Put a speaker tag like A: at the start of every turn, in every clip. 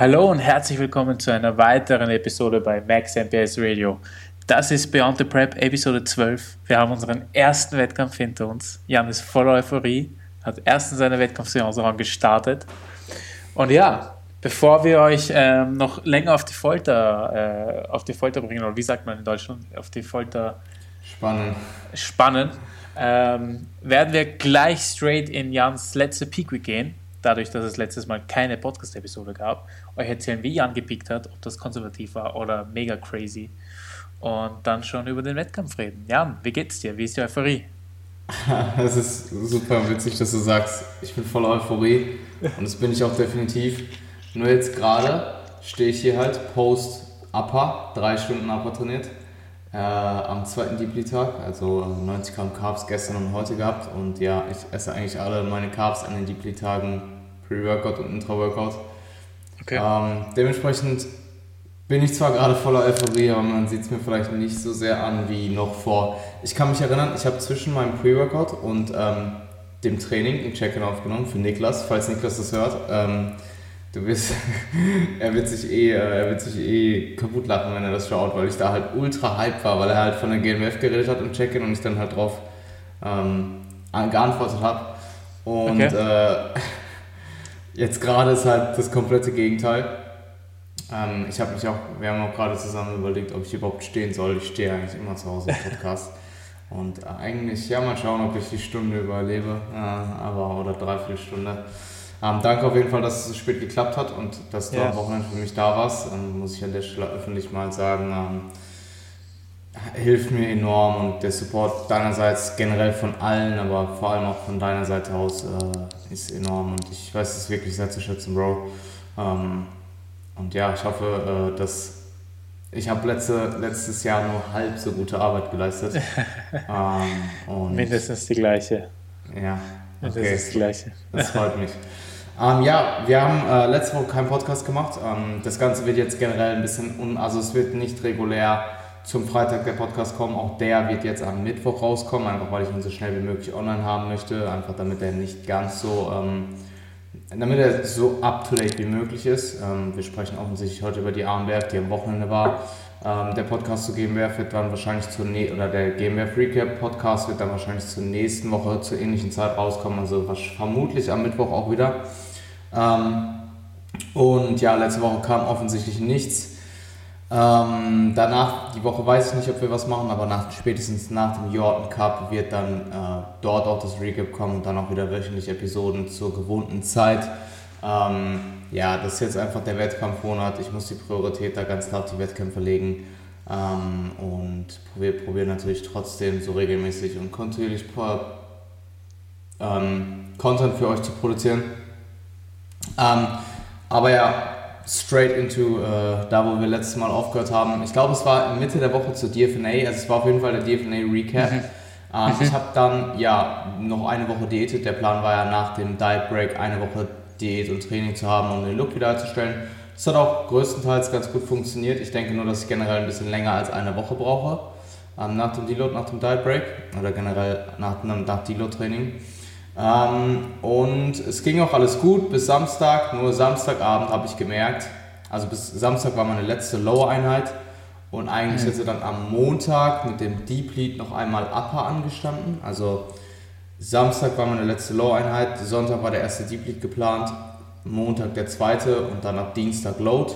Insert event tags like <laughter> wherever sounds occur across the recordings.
A: Hallo und herzlich willkommen zu einer weiteren Episode bei Max MPS Radio. Das ist Beyond the Prep Episode 12. Wir haben unseren ersten Wettkampf hinter uns. Jan ist voller Euphorie, hat erst in seiner Wettkampfsaison gestartet. Und ja, bevor wir euch ähm, noch länger auf die Folter, äh, auf die Folter bringen, oder wie sagt man in Deutschland, auf die Folter
B: spannen,
A: spannen ähm, werden wir gleich straight in Jans letzte Peak Week gehen dadurch, dass es letztes Mal keine Podcast-Episode gab, euch erzählen, wie Jan gepickt hat, ob das konservativ war oder mega crazy. Und dann schon über den Wettkampf reden. Jan, wie geht's dir? Wie ist die Euphorie? <laughs>
B: Es ist super witzig, dass du sagst, ich bin voller Euphorie und das bin ich auch definitiv. Nur jetzt gerade stehe ich hier halt post-Upper, drei Stunden Upper trainiert, äh, am zweiten Deeply-Tag, also 90 Gramm Carbs gestern und heute gehabt und ja, ich esse eigentlich alle meine Carbs an den Deeply-Tagen, Pre-Workout und Intra-Workout. Okay. Ähm, dementsprechend bin ich zwar gerade voller Euphorie, aber man sieht es mir vielleicht nicht so sehr an wie noch vor. Ich kann mich erinnern, ich habe zwischen meinem Pre-Workout und ähm, dem Training ein Check-in aufgenommen für Niklas, falls Niklas das hört. Ähm, du bist, <laughs> er wird sich eh, äh, er wird sich eh kaputt lachen, wenn er das schaut, weil ich da halt ultra hype war, weil er halt von der GNWF geredet hat im Check-in und ich dann halt drauf ähm, geantwortet habe. Und okay. äh, <laughs> jetzt gerade ist halt das komplette Gegenteil. Ähm, ich habe mich auch, wir haben auch gerade zusammen überlegt, ob ich überhaupt stehen soll. Ich stehe eigentlich immer zu Hause im <laughs> Podcast. Und äh, eigentlich, ja, mal schauen, ob ich die Stunde überlebe, äh, aber oder dreiviertel Stunde. Ähm, danke auf jeden Fall, dass es so spät geklappt hat und dass du ja. am Wochenende für mich da warst. Ähm, muss ich an der Stelle öffentlich mal sagen, ähm, hilft mir enorm und der Support deinerseits generell von allen, aber vor allem auch von deiner Seite aus äh, ist enorm und ich weiß es wirklich sehr zu schätzen, Bro. Ähm, und ja, ich hoffe, äh, dass ich habe letzte, letztes Jahr nur halb so gute Arbeit geleistet. <laughs>
A: ähm, Mindestens die gleiche.
B: Ja,
A: okay. Das ist das Gleiche.
B: Das freut mich. Ähm, ja, wir haben äh, letzte Woche keinen Podcast gemacht. Ähm, das Ganze wird jetzt generell ein bisschen, un also es wird nicht regulär zum Freitag der Podcast kommen. Auch der wird jetzt am Mittwoch rauskommen, einfach weil ich ihn so schnell wie möglich online haben möchte. Einfach damit er nicht ganz so, ähm, damit er so up to date wie möglich ist. Ähm, wir sprechen offensichtlich heute über die Armberg, die am Wochenende war. Ähm, der Podcast zu GmbF wird dann wahrscheinlich zur ne oder der GmbF Recap Podcast wird dann wahrscheinlich zur nächsten Woche zur ähnlichen Zeit rauskommen, also vermutlich am Mittwoch auch wieder. Ähm, und ja, letzte Woche kam offensichtlich nichts. Ähm, danach, die Woche weiß ich nicht, ob wir was machen, aber nach, spätestens nach dem Jordan Cup wird dann äh, dort auch das Recap kommen und dann auch wieder wöchentlich Episoden zur gewohnten Zeit. Ähm, ja, das ist jetzt einfach der Wettkampfmonat. Ich muss die Priorität da ganz klar auf die Wettkämpfe legen ähm, und probiere probier natürlich trotzdem so regelmäßig und kontinuierlich ähm, Content für euch zu produzieren. Ähm, aber ja, straight into äh, da, wo wir letztes Mal aufgehört haben. Ich glaube, es war Mitte der Woche zur DFNA, also es war auf jeden Fall der DFNA Recap. Mhm. Ähm, mhm. Ich habe dann ja noch eine Woche diätet. Der Plan war ja nach dem Diet Break eine Woche Diät und Training zu haben, um den Look wieder herzustellen. Das hat auch größtenteils ganz gut funktioniert. Ich denke nur, dass ich generell ein bisschen länger als eine Woche brauche. Ähm, nach dem Deload, nach dem Diet Break oder generell nach einem nach Deload Training. Ähm, und es ging auch alles gut bis Samstag, nur Samstagabend habe ich gemerkt, also bis Samstag war meine letzte Lower-Einheit und eigentlich mhm. hätte dann am Montag mit dem Deep Lead noch einmal Upper angestanden. Also Samstag war meine letzte Low-Einheit, Sonntag war der erste Deep Lead geplant, Montag der zweite und dann ab Dienstag Load.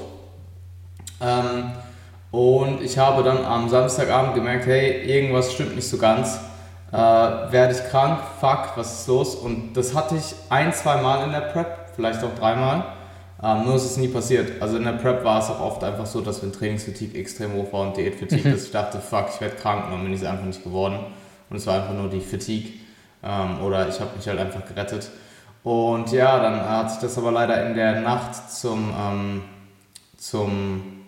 B: Ähm, und ich habe dann am Samstagabend gemerkt, hey, irgendwas stimmt nicht so ganz äh, werde ich krank, fuck, was ist los? Und das hatte ich ein, zwei Mal in der Prep, vielleicht auch dreimal. Ähm, nur ist es nie passiert. Also in der Prep war es auch oft einfach so, dass wenn Trainingsfatigue extrem hoch war und Diätfatigue, mhm. <laughs> dass ich dachte, fuck, ich werde krank und dann bin ich es einfach nicht geworden. Und es war einfach nur die Fatigue. Ähm, oder ich habe mich halt einfach gerettet. Und ja, dann hat sich das aber leider in der Nacht zum, ähm, zum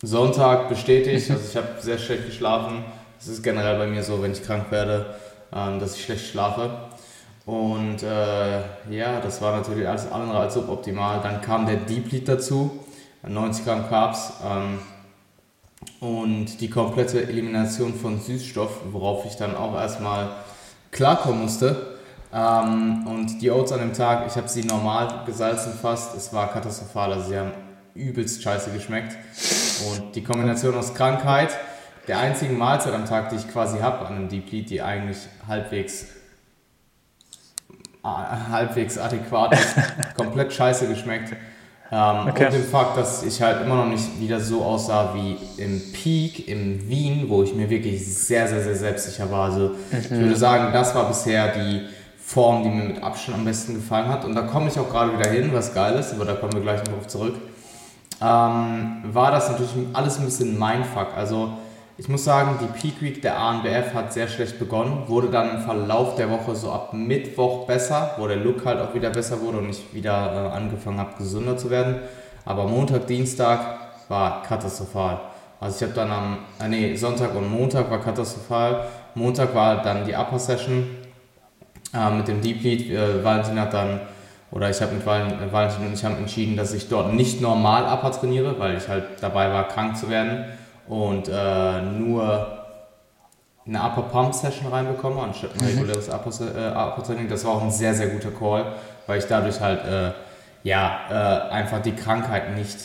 B: Sonntag bestätigt. <laughs> Also ich habe sehr schlecht geschlafen es ist generell bei mir so, wenn ich krank werde, ähm, dass ich schlecht schlafe. Und äh, ja, das war natürlich alles andere als suboptimal. Dann kam der Deep Lead dazu, 90 Gramm Carbs ähm, und die komplette Elimination von Süßstoff, worauf ich dann auch erstmal klarkommen musste. Ähm, und die Oats an dem Tag, ich habe sie normal gesalzen fast, es war katastrophal. Also sie haben übelst scheiße geschmeckt. Und die Kombination aus Krankheit, der einzigen Mahlzeit am Tag, die ich quasi habe an einem Deep Lead, die eigentlich halbwegs halbwegs adäquat ist, <laughs> komplett scheiße geschmeckt. Ähm, okay. Und dem Fakt, dass ich halt immer noch nicht wieder so aussah wie im Peak in Wien, wo ich mir wirklich sehr, sehr, sehr selbstsicher war. Also mhm. ich würde sagen, das war bisher die Form, die mir mit Abstand am besten gefallen hat. Und da komme ich auch gerade wieder hin, was geil ist, aber da kommen wir gleich noch drauf zurück. Ähm, war das natürlich alles ein bisschen Mindfuck. Also ich muss sagen, die Peak Week der ANBF hat sehr schlecht begonnen, wurde dann im Verlauf der Woche so ab Mittwoch besser, wo der Look halt auch wieder besser wurde und ich wieder äh, angefangen habe, gesünder zu werden. Aber Montag, Dienstag war katastrophal. Also ich habe dann am, äh, nee, Sonntag und Montag war katastrophal. Montag war dann die Upper Session äh, mit dem Deep Lead. Äh, Valentin hat dann, oder ich habe mit äh, Valentin und ich haben entschieden, dass ich dort nicht normal Upper trainiere, weil ich halt dabei war, krank zu werden und äh, nur eine Upper Pump Session reinbekomme, anstatt ein mhm. reguläres Upper, äh, Upper Training. Das war auch ein sehr, sehr guter Call, weil ich dadurch halt äh, ja, äh, einfach die Krankheit nicht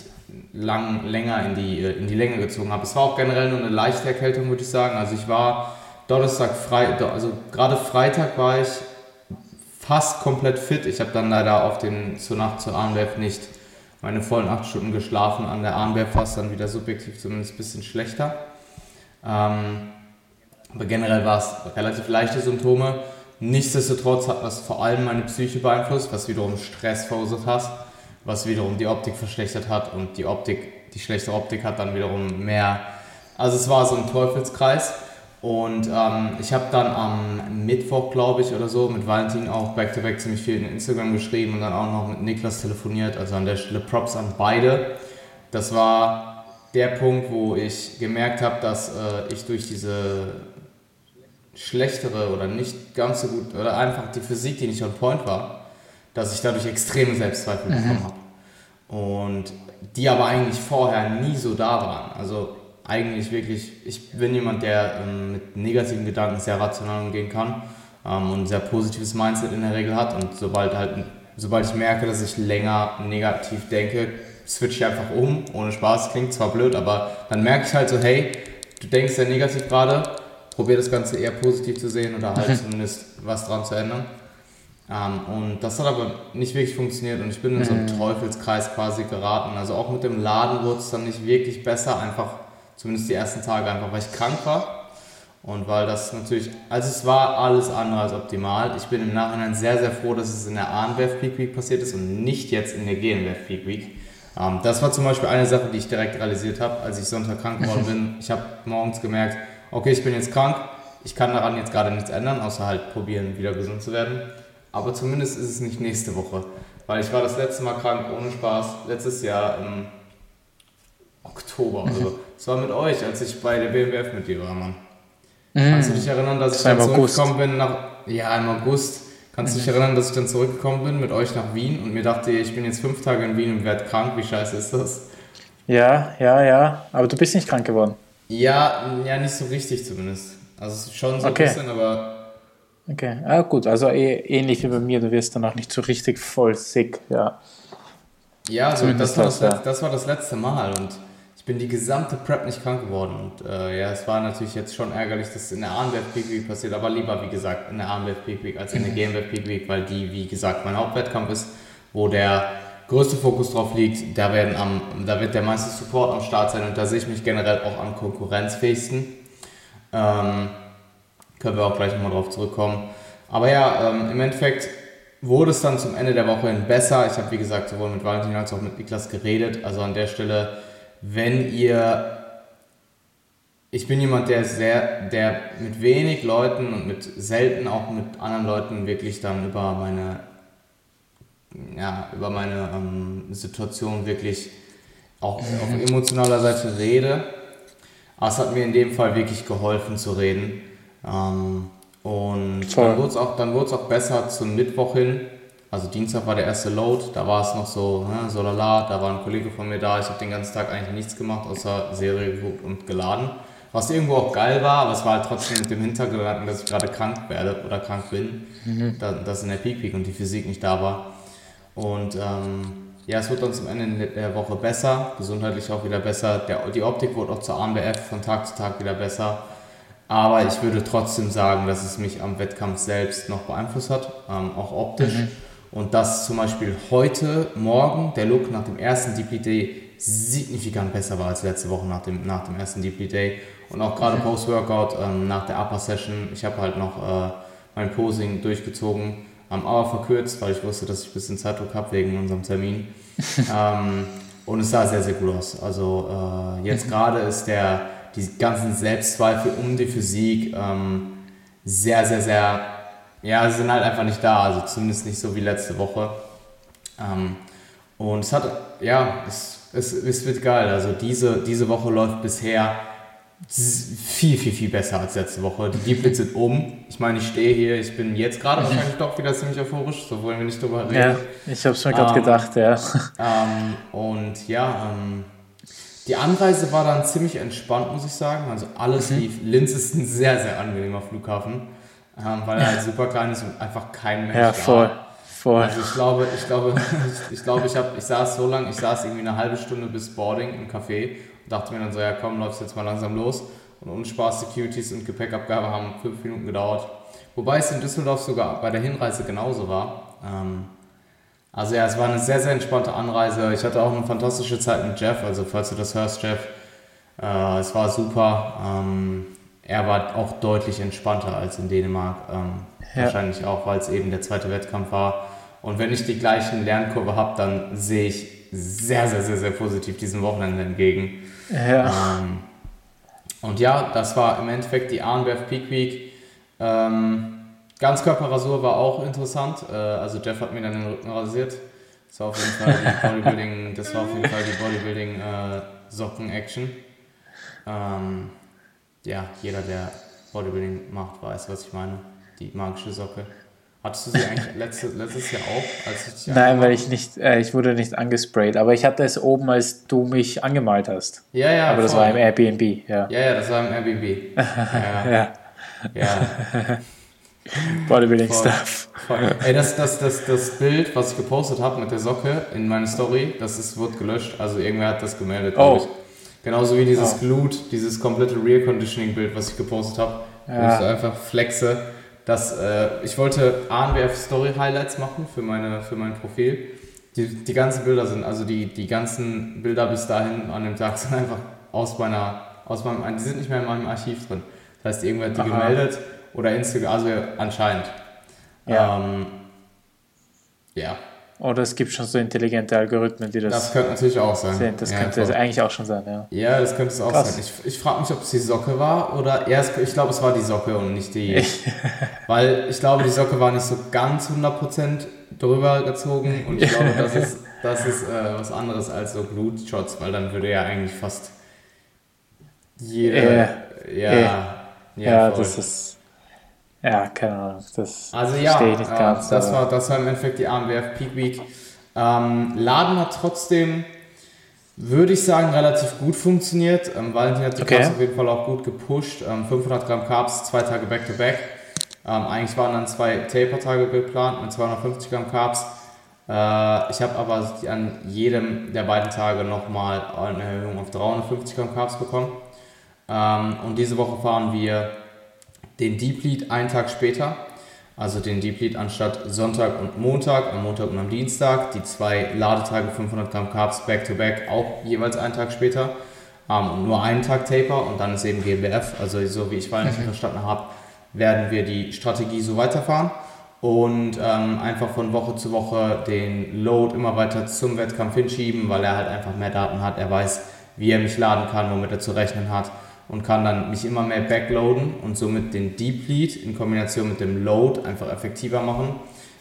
B: lang, länger in die, in die Länge gezogen habe. Es war auch generell nur eine leichte Erkältung, würde ich sagen. Also ich war Donnerstag frei, also gerade Freitag war ich fast komplett fit. Ich habe dann leider auf den zur Nacht zur ANWF nicht meine vollen acht Stunden geschlafen. An der Armwehr es dann wieder subjektiv zumindest ein bisschen schlechter. Ähm, aber generell war es relativ leichte Symptome. Nichtsdestotrotz hat das vor allem meine Psyche beeinflusst, was wiederum Stress verursacht hat, was wiederum die Optik verschlechtert hat und die Optik, die schlechte Optik hat dann wiederum mehr. Also es war so ein Teufelskreis. Und ähm, ich habe dann am Mittwoch, glaube ich, oder so, mit Valentin auch back-to-back -back ziemlich viel in Instagram geschrieben und dann auch noch mit Niklas telefoniert. Also an der Stelle Props an beide. Das war der Punkt, wo ich gemerkt habe, dass äh, ich durch diese schlechtere oder nicht ganz so gut, oder einfach die Physik, die nicht on point war, dass ich dadurch extreme Selbstzweifel mhm. bekommen habe. Und die aber eigentlich vorher nie so da waren. Also eigentlich wirklich, ich bin jemand, der ähm, mit negativen Gedanken sehr rational umgehen kann ähm, und ein sehr positives Mindset in der Regel hat. Und sobald halt, sobald ich merke, dass ich länger negativ denke, switche ich einfach um, ohne Spaß. Klingt zwar blöd, aber dann merke ich halt so, hey, du denkst sehr negativ gerade, probier das Ganze eher positiv zu sehen oder halt mhm. zumindest was dran zu ändern. Ähm, und das hat aber nicht wirklich funktioniert und ich bin in so einen mhm. Teufelskreis quasi geraten. Also auch mit dem Laden wurde es dann nicht wirklich besser, einfach Zumindest die ersten Tage einfach, weil ich krank war. Und weil das natürlich, also es war alles andere als optimal. Ich bin im Nachhinein sehr, sehr froh, dass es in der ANWF Peak Week passiert ist und nicht jetzt in der GNWF Peak Week. Ähm, das war zum Beispiel eine Sache, die ich direkt realisiert habe, als ich Sonntag krank geworden bin. Ich habe morgens gemerkt, okay, ich bin jetzt krank, ich kann daran jetzt gerade nichts ändern, außer halt probieren, wieder gesund zu werden. Aber zumindest ist es nicht nächste Woche. Weil ich war das letzte Mal krank, ohne Spaß, letztes Jahr im Oktober. Also, <laughs> es war mit euch, als ich bei der BMWF mit dir war, Mann. Mhm. Kannst du dich erinnern, dass ich dann zurückgekommen bin nach. Ja, im August. Kannst du dich mhm. erinnern, dass ich dann zurückgekommen bin mit euch nach Wien und mir dachte, ich bin jetzt fünf Tage in Wien und werde krank. Wie scheiße ist das?
A: Ja, ja, ja. Aber du bist nicht krank geworden.
B: Ja, ja, nicht so richtig zumindest. Also schon so okay. ein bisschen, aber.
A: Okay, ah, gut. Also eh, ähnlich wie bei mir, du wirst dann auch nicht so richtig voll sick, ja.
B: Ja, also das, war das, das, das war das letzte Mal und ich bin die gesamte Prep nicht krank geworden. Und äh, ja, es war natürlich jetzt schon ärgerlich, dass es in der ANWF Peak Week passiert, aber lieber, wie gesagt, in der ANWF Peak Week als in der mhm. GMWF Peak Week, weil die, wie gesagt, mein Hauptwettkampf ist, wo der größte Fokus drauf liegt. Da, werden am, da wird der meiste Support am Start sein und da sehe ich mich generell auch am konkurrenzfähigsten. Ähm, können wir auch gleich nochmal drauf zurückkommen. Aber ja, ähm, im Endeffekt wurde es dann zum Ende der Woche hin besser. Ich habe, wie gesagt, sowohl mit Valentin als auch mit Niklas geredet. Also an der Stelle wenn ihr ich bin jemand, der sehr, der mit wenig Leuten und mit selten auch mit anderen Leuten wirklich dann über meine, ja, über meine ähm, Situation wirklich auch auf mhm. emotionaler Seite rede. Aber es hat mir in dem Fall wirklich geholfen zu reden. Ähm, und Voll. dann wurde es auch, auch besser zum Mittwoch hin. Also Dienstag war der erste Load, da war es noch so, ne, so lala, da war ein Kollege von mir da, ich habe den ganzen Tag eigentlich nichts gemacht, außer Serie geguckt und geladen. Was irgendwo auch geil war, aber es war halt trotzdem mit dem Hintergedanken, dass ich gerade krank werde oder krank bin, mhm. dass in der Peak Peak und die Physik nicht da war. Und ähm, ja, es wird dann zum Ende der Woche besser, gesundheitlich auch wieder besser. Der, die Optik wurde auch zur AMBF von Tag zu Tag wieder besser. Aber ich würde trotzdem sagen, dass es mich am Wettkampf selbst noch beeinflusst hat, ähm, auch optisch. Mhm. Und dass zum Beispiel heute, morgen, der Look nach dem ersten Deeply Day signifikant besser war als letzte Woche nach dem, nach dem ersten Deeply Day. Und auch gerade mhm. Post-Workout, ähm, nach der Upper Session, ich habe halt noch äh, mein Posing durchgezogen, ähm, aber verkürzt, weil ich wusste, dass ich ein bisschen Zeitdruck habe wegen unserem Termin. <laughs> ähm, und es sah sehr, sehr gut aus. Also äh, jetzt mhm. gerade ist der, die ganzen Selbstzweifel um die Physik ähm, sehr, sehr, sehr, ja, sie sind halt einfach nicht da. Also zumindest nicht so wie letzte Woche. Ähm, und es hat, ja, es, es, es wird geil. Also diese, diese Woche läuft bisher viel, viel, viel besser als letzte Woche. Die Deep sind um. Ich meine, ich stehe hier, ich bin jetzt gerade wahrscheinlich doch wieder ziemlich euphorisch, so wollen wir nicht drüber reden.
A: Ja, ich habe es mir gerade ähm, gedacht, ja.
B: Ähm, und ja, ähm, die Anreise war dann ziemlich entspannt, muss ich sagen. Also alles mhm. lief. Linz ist ein sehr, sehr angenehmer Flughafen, ähm, weil er halt super klein ist und einfach kein Mensch
A: Ja, voll. Da. Voll.
B: Also ich glaube, ich glaube, ich, <laughs> ich glaube, ich habe, ich saß so lange, ich saß irgendwie eine halbe Stunde bis Boarding im Café und dachte mir dann so, ja komm, läufst jetzt mal langsam los. Und Unspaß, Securities und Gepäckabgabe haben fünf Minuten gedauert. Wobei es in Düsseldorf sogar bei der Hinreise genauso war. Ähm, also ja, es war eine sehr, sehr entspannte Anreise. Ich hatte auch eine fantastische Zeit mit Jeff. Also falls du das hörst, Jeff, äh, es war super. Ähm, er war auch deutlich entspannter als in Dänemark. Ähm, ja. Wahrscheinlich auch, weil es eben der zweite Wettkampf war. Und wenn ich die gleichen Lernkurve habe, dann sehe ich sehr, sehr, sehr, sehr positiv diesem Wochenende entgegen. Ja. Ähm, und ja, das war im Endeffekt die ANBF Peak Week. Ähm, Ganzkörperrasur war auch interessant. Äh, also Jeff hat mir dann den Rücken rasiert. Das war auf jeden Fall die Bodybuilding, das war auf jeden Fall die Bodybuilding äh, Socken Action. Ähm, ja, jeder, der Bodybuilding macht, weiß, was ich meine. Die magische Socke. Hattest du sie eigentlich <laughs> letzte, letztes Jahr auch?
A: Ich Nein, weil ich nicht, äh, ich wurde nicht angesprayt, aber ich hatte es oben, als du mich angemalt hast.
B: Ja, ja.
A: Aber voll. das war im Airbnb, ja.
B: Ja, ja, das war im Airbnb. <laughs> ja.
A: ja. ja. <laughs> Bodybuilding voll. Stuff.
B: Voll. Ey, das, das, das, das Bild, was ich gepostet habe mit der Socke in meine Story, das ist, wird gelöscht. Also irgendwer hat das gemeldet. Oh. Genauso wie dieses oh. Glut, dieses komplette Rear Conditioning Bild, was ich gepostet habe. Ja. Wo ich so einfach flexe dass äh, ich wollte ANWF Story Highlights machen für, meine, für mein Profil. Die, die ganzen Bilder sind, also die, die ganzen Bilder bis dahin an dem Tag <laughs> sind einfach aus meiner, aus meinem, die sind nicht mehr in meinem Archiv drin. Das heißt, irgendwer hat die Aha. gemeldet oder Instagram, also anscheinend. Ja. Ähm, ja.
A: Oder es gibt schon so intelligente Algorithmen, die das.
B: Das könnte natürlich auch sein.
A: Sehen. Das
B: ja,
A: könnte voll. eigentlich auch schon sein, ja.
B: Ja, das könnte es auch Krass. sein. Ich, ich frage mich, ob es die Socke war oder erst, ich glaube, es war die Socke und nicht die. <laughs> weil ich glaube, die Socke war nicht so ganz 100% drüber gezogen und ich glaube, das ist, das ist äh, was anderes als so Blutshots, weil dann würde ja eigentlich fast jeder. Äh, ja,
A: äh, ja, ja das ist. Ja, keine Ahnung. Das
B: also ja, ich nicht ganz. Äh, das, war, das war im Endeffekt die AMWF Peak Week. Ähm, Laden hat trotzdem, würde ich sagen, relativ gut funktioniert. Ähm, Valentin hat die okay. Carbs auf jeden Fall auch gut gepusht. Ähm, 500 Gramm Carbs, zwei Tage Back-to-Back. Ähm, eigentlich waren dann zwei Taper-Tage geplant mit 250 Gramm Carbs. Äh, ich habe aber an jedem der beiden Tage nochmal eine Erhöhung auf 350 Gramm Carbs bekommen. Ähm, und diese Woche fahren wir den Deep Lead einen Tag später, also den Deep Lead anstatt Sonntag und Montag, am Montag und am Dienstag, die zwei Ladetage 500 Gramm Carbs back to back auch jeweils einen Tag später. Ähm, und nur einen Tag Taper und dann ist eben GmbF, also so wie ich Valentin mhm. verstanden habe, werden wir die Strategie so weiterfahren und ähm, einfach von Woche zu Woche den Load immer weiter zum Wettkampf hinschieben, weil er halt einfach mehr Daten hat, er weiß, wie er mich laden kann, womit er zu rechnen hat und kann dann mich immer mehr backloaden und somit den Deep Lead in Kombination mit dem Load einfach effektiver machen,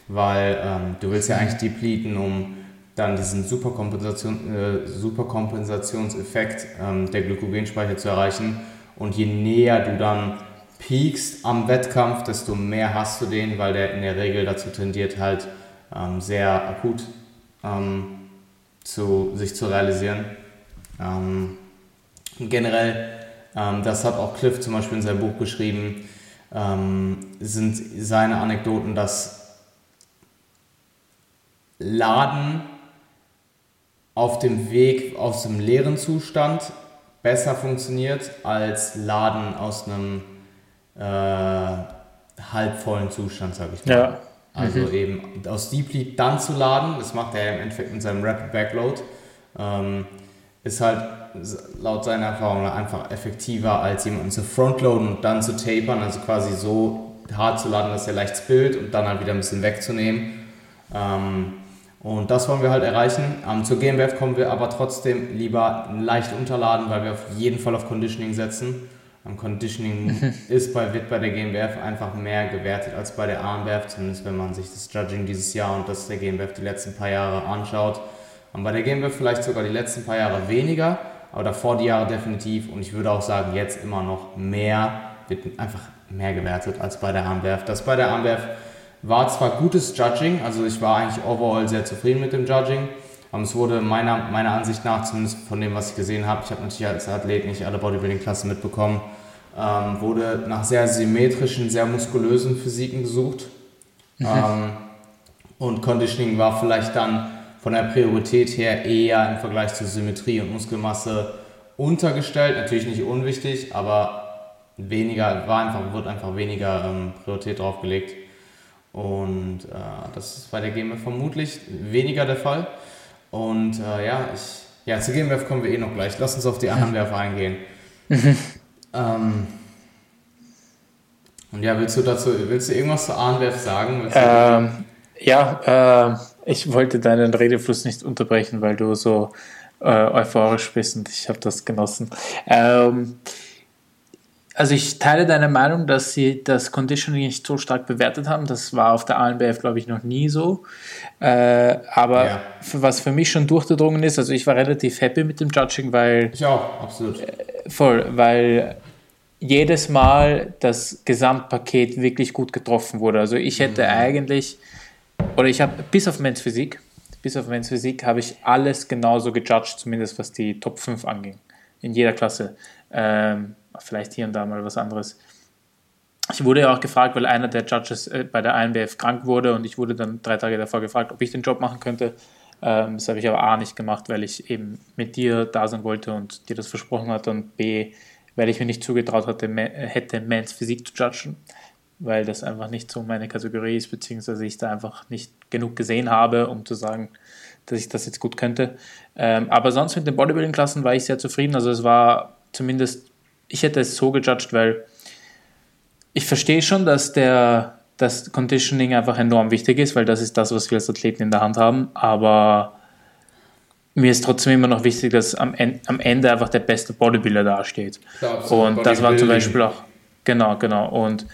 B: weil ähm, du willst ja eigentlich depleten, um dann diesen Superkompensation, äh, Superkompensationseffekt ähm, der Glykogenspeicher zu erreichen. Und je näher du dann peakst am Wettkampf, desto mehr hast du den, weil der in der Regel dazu tendiert, halt ähm, sehr akut ähm, zu, sich zu realisieren. Ähm, generell ähm, das hat auch Cliff zum Beispiel in seinem Buch geschrieben, ähm, sind seine Anekdoten, dass Laden auf dem Weg aus dem leeren Zustand besser funktioniert als Laden aus einem äh, halbvollen Zustand, sag ich mal. Ja. Also mhm. eben aus Deep Lead dann zu laden, das macht er im Endeffekt mit seinem Rapid Backload, ähm, ist halt laut seiner Erfahrung einfach effektiver als jemanden zu frontloaden und dann zu tapern, also quasi so hart zu laden, dass er leicht spillt und dann halt wieder ein bisschen wegzunehmen. Ähm, und das wollen wir halt erreichen. Ähm, zur GmbF kommen wir aber trotzdem lieber leicht unterladen, weil wir auf jeden Fall auf Conditioning setzen. Ähm, Conditioning <laughs> ist bei, wird bei der GmbF einfach mehr gewertet als bei der AMBF, zumindest wenn man sich das Judging dieses Jahr und das der GmbF die letzten paar Jahre anschaut. Und bei der GmbF vielleicht sogar die letzten paar Jahre weniger, aber davor die Jahre definitiv. Und ich würde auch sagen, jetzt immer noch mehr, wird einfach mehr gewertet als bei der AMBF. Das bei der AMBF war zwar gutes Judging, also ich war eigentlich overall sehr zufrieden mit dem Judging, aber es wurde meiner, meiner Ansicht nach, zumindest von dem, was ich gesehen habe, ich habe natürlich als Athlet nicht alle Bodybuilding-Klassen mitbekommen, ähm, wurde nach sehr symmetrischen, sehr muskulösen Physiken gesucht. Mhm. Ähm, und Conditioning war vielleicht dann von der Priorität her eher im Vergleich zu Symmetrie und Muskelmasse untergestellt. Natürlich nicht unwichtig, aber weniger, war einfach, wird einfach weniger ähm, Priorität drauf gelegt. Und äh, das ist bei der GmbF vermutlich weniger der Fall. Und äh, ja, ich, ja, zur GmbF kommen wir eh noch gleich. Lass uns auf die anderen Werfer eingehen. <laughs> ähm, und ja, willst du dazu, willst du irgendwas zur ANWF sagen?
A: Ähm, ja, äh, ich wollte deinen Redefluss nicht unterbrechen, weil du so äh, euphorisch bist und ich habe das genossen. Ähm, also ich teile deine Meinung, dass sie das Conditioning nicht so stark bewertet haben. Das war auf der ANBF, glaube ich, noch nie so. Äh, aber ja. was für mich schon durchgedrungen ist, also ich war relativ happy mit dem Judging, weil...
B: Ich auch, absolut. Äh,
A: voll, weil jedes Mal das Gesamtpaket wirklich gut getroffen wurde. Also ich hätte mhm. eigentlich, oder ich habe bis auf Men's Physik, bis auf Men's Physik habe ich alles genauso gejudged, zumindest was die Top 5 anging. In jeder Klasse. Ähm, vielleicht hier und da mal was anderes. Ich wurde ja auch gefragt, weil einer der Judges äh, bei der INBF krank wurde und ich wurde dann drei Tage davor gefragt, ob ich den Job machen könnte. Ähm, das habe ich aber A nicht gemacht, weil ich eben mit dir da sein wollte und dir das versprochen hatte und B, weil ich mir nicht zugetraut hatte, hätte Mans Physik zu judgen, weil das einfach nicht so meine Kategorie ist, beziehungsweise ich da einfach nicht genug gesehen habe, um zu sagen, dass ich das jetzt gut könnte. Ähm, aber sonst mit den Bodybuilding-Klassen war ich sehr zufrieden. Also es war zumindest ich hätte es so gejudged, weil ich verstehe schon, dass der das Conditioning einfach enorm wichtig ist, weil das ist das, was wir als Athleten in der Hand haben. Aber mir ist trotzdem immer noch wichtig, dass am, am Ende einfach der beste Bodybuilder dasteht. Ja, und das war zum Beispiel auch, genau, genau. Und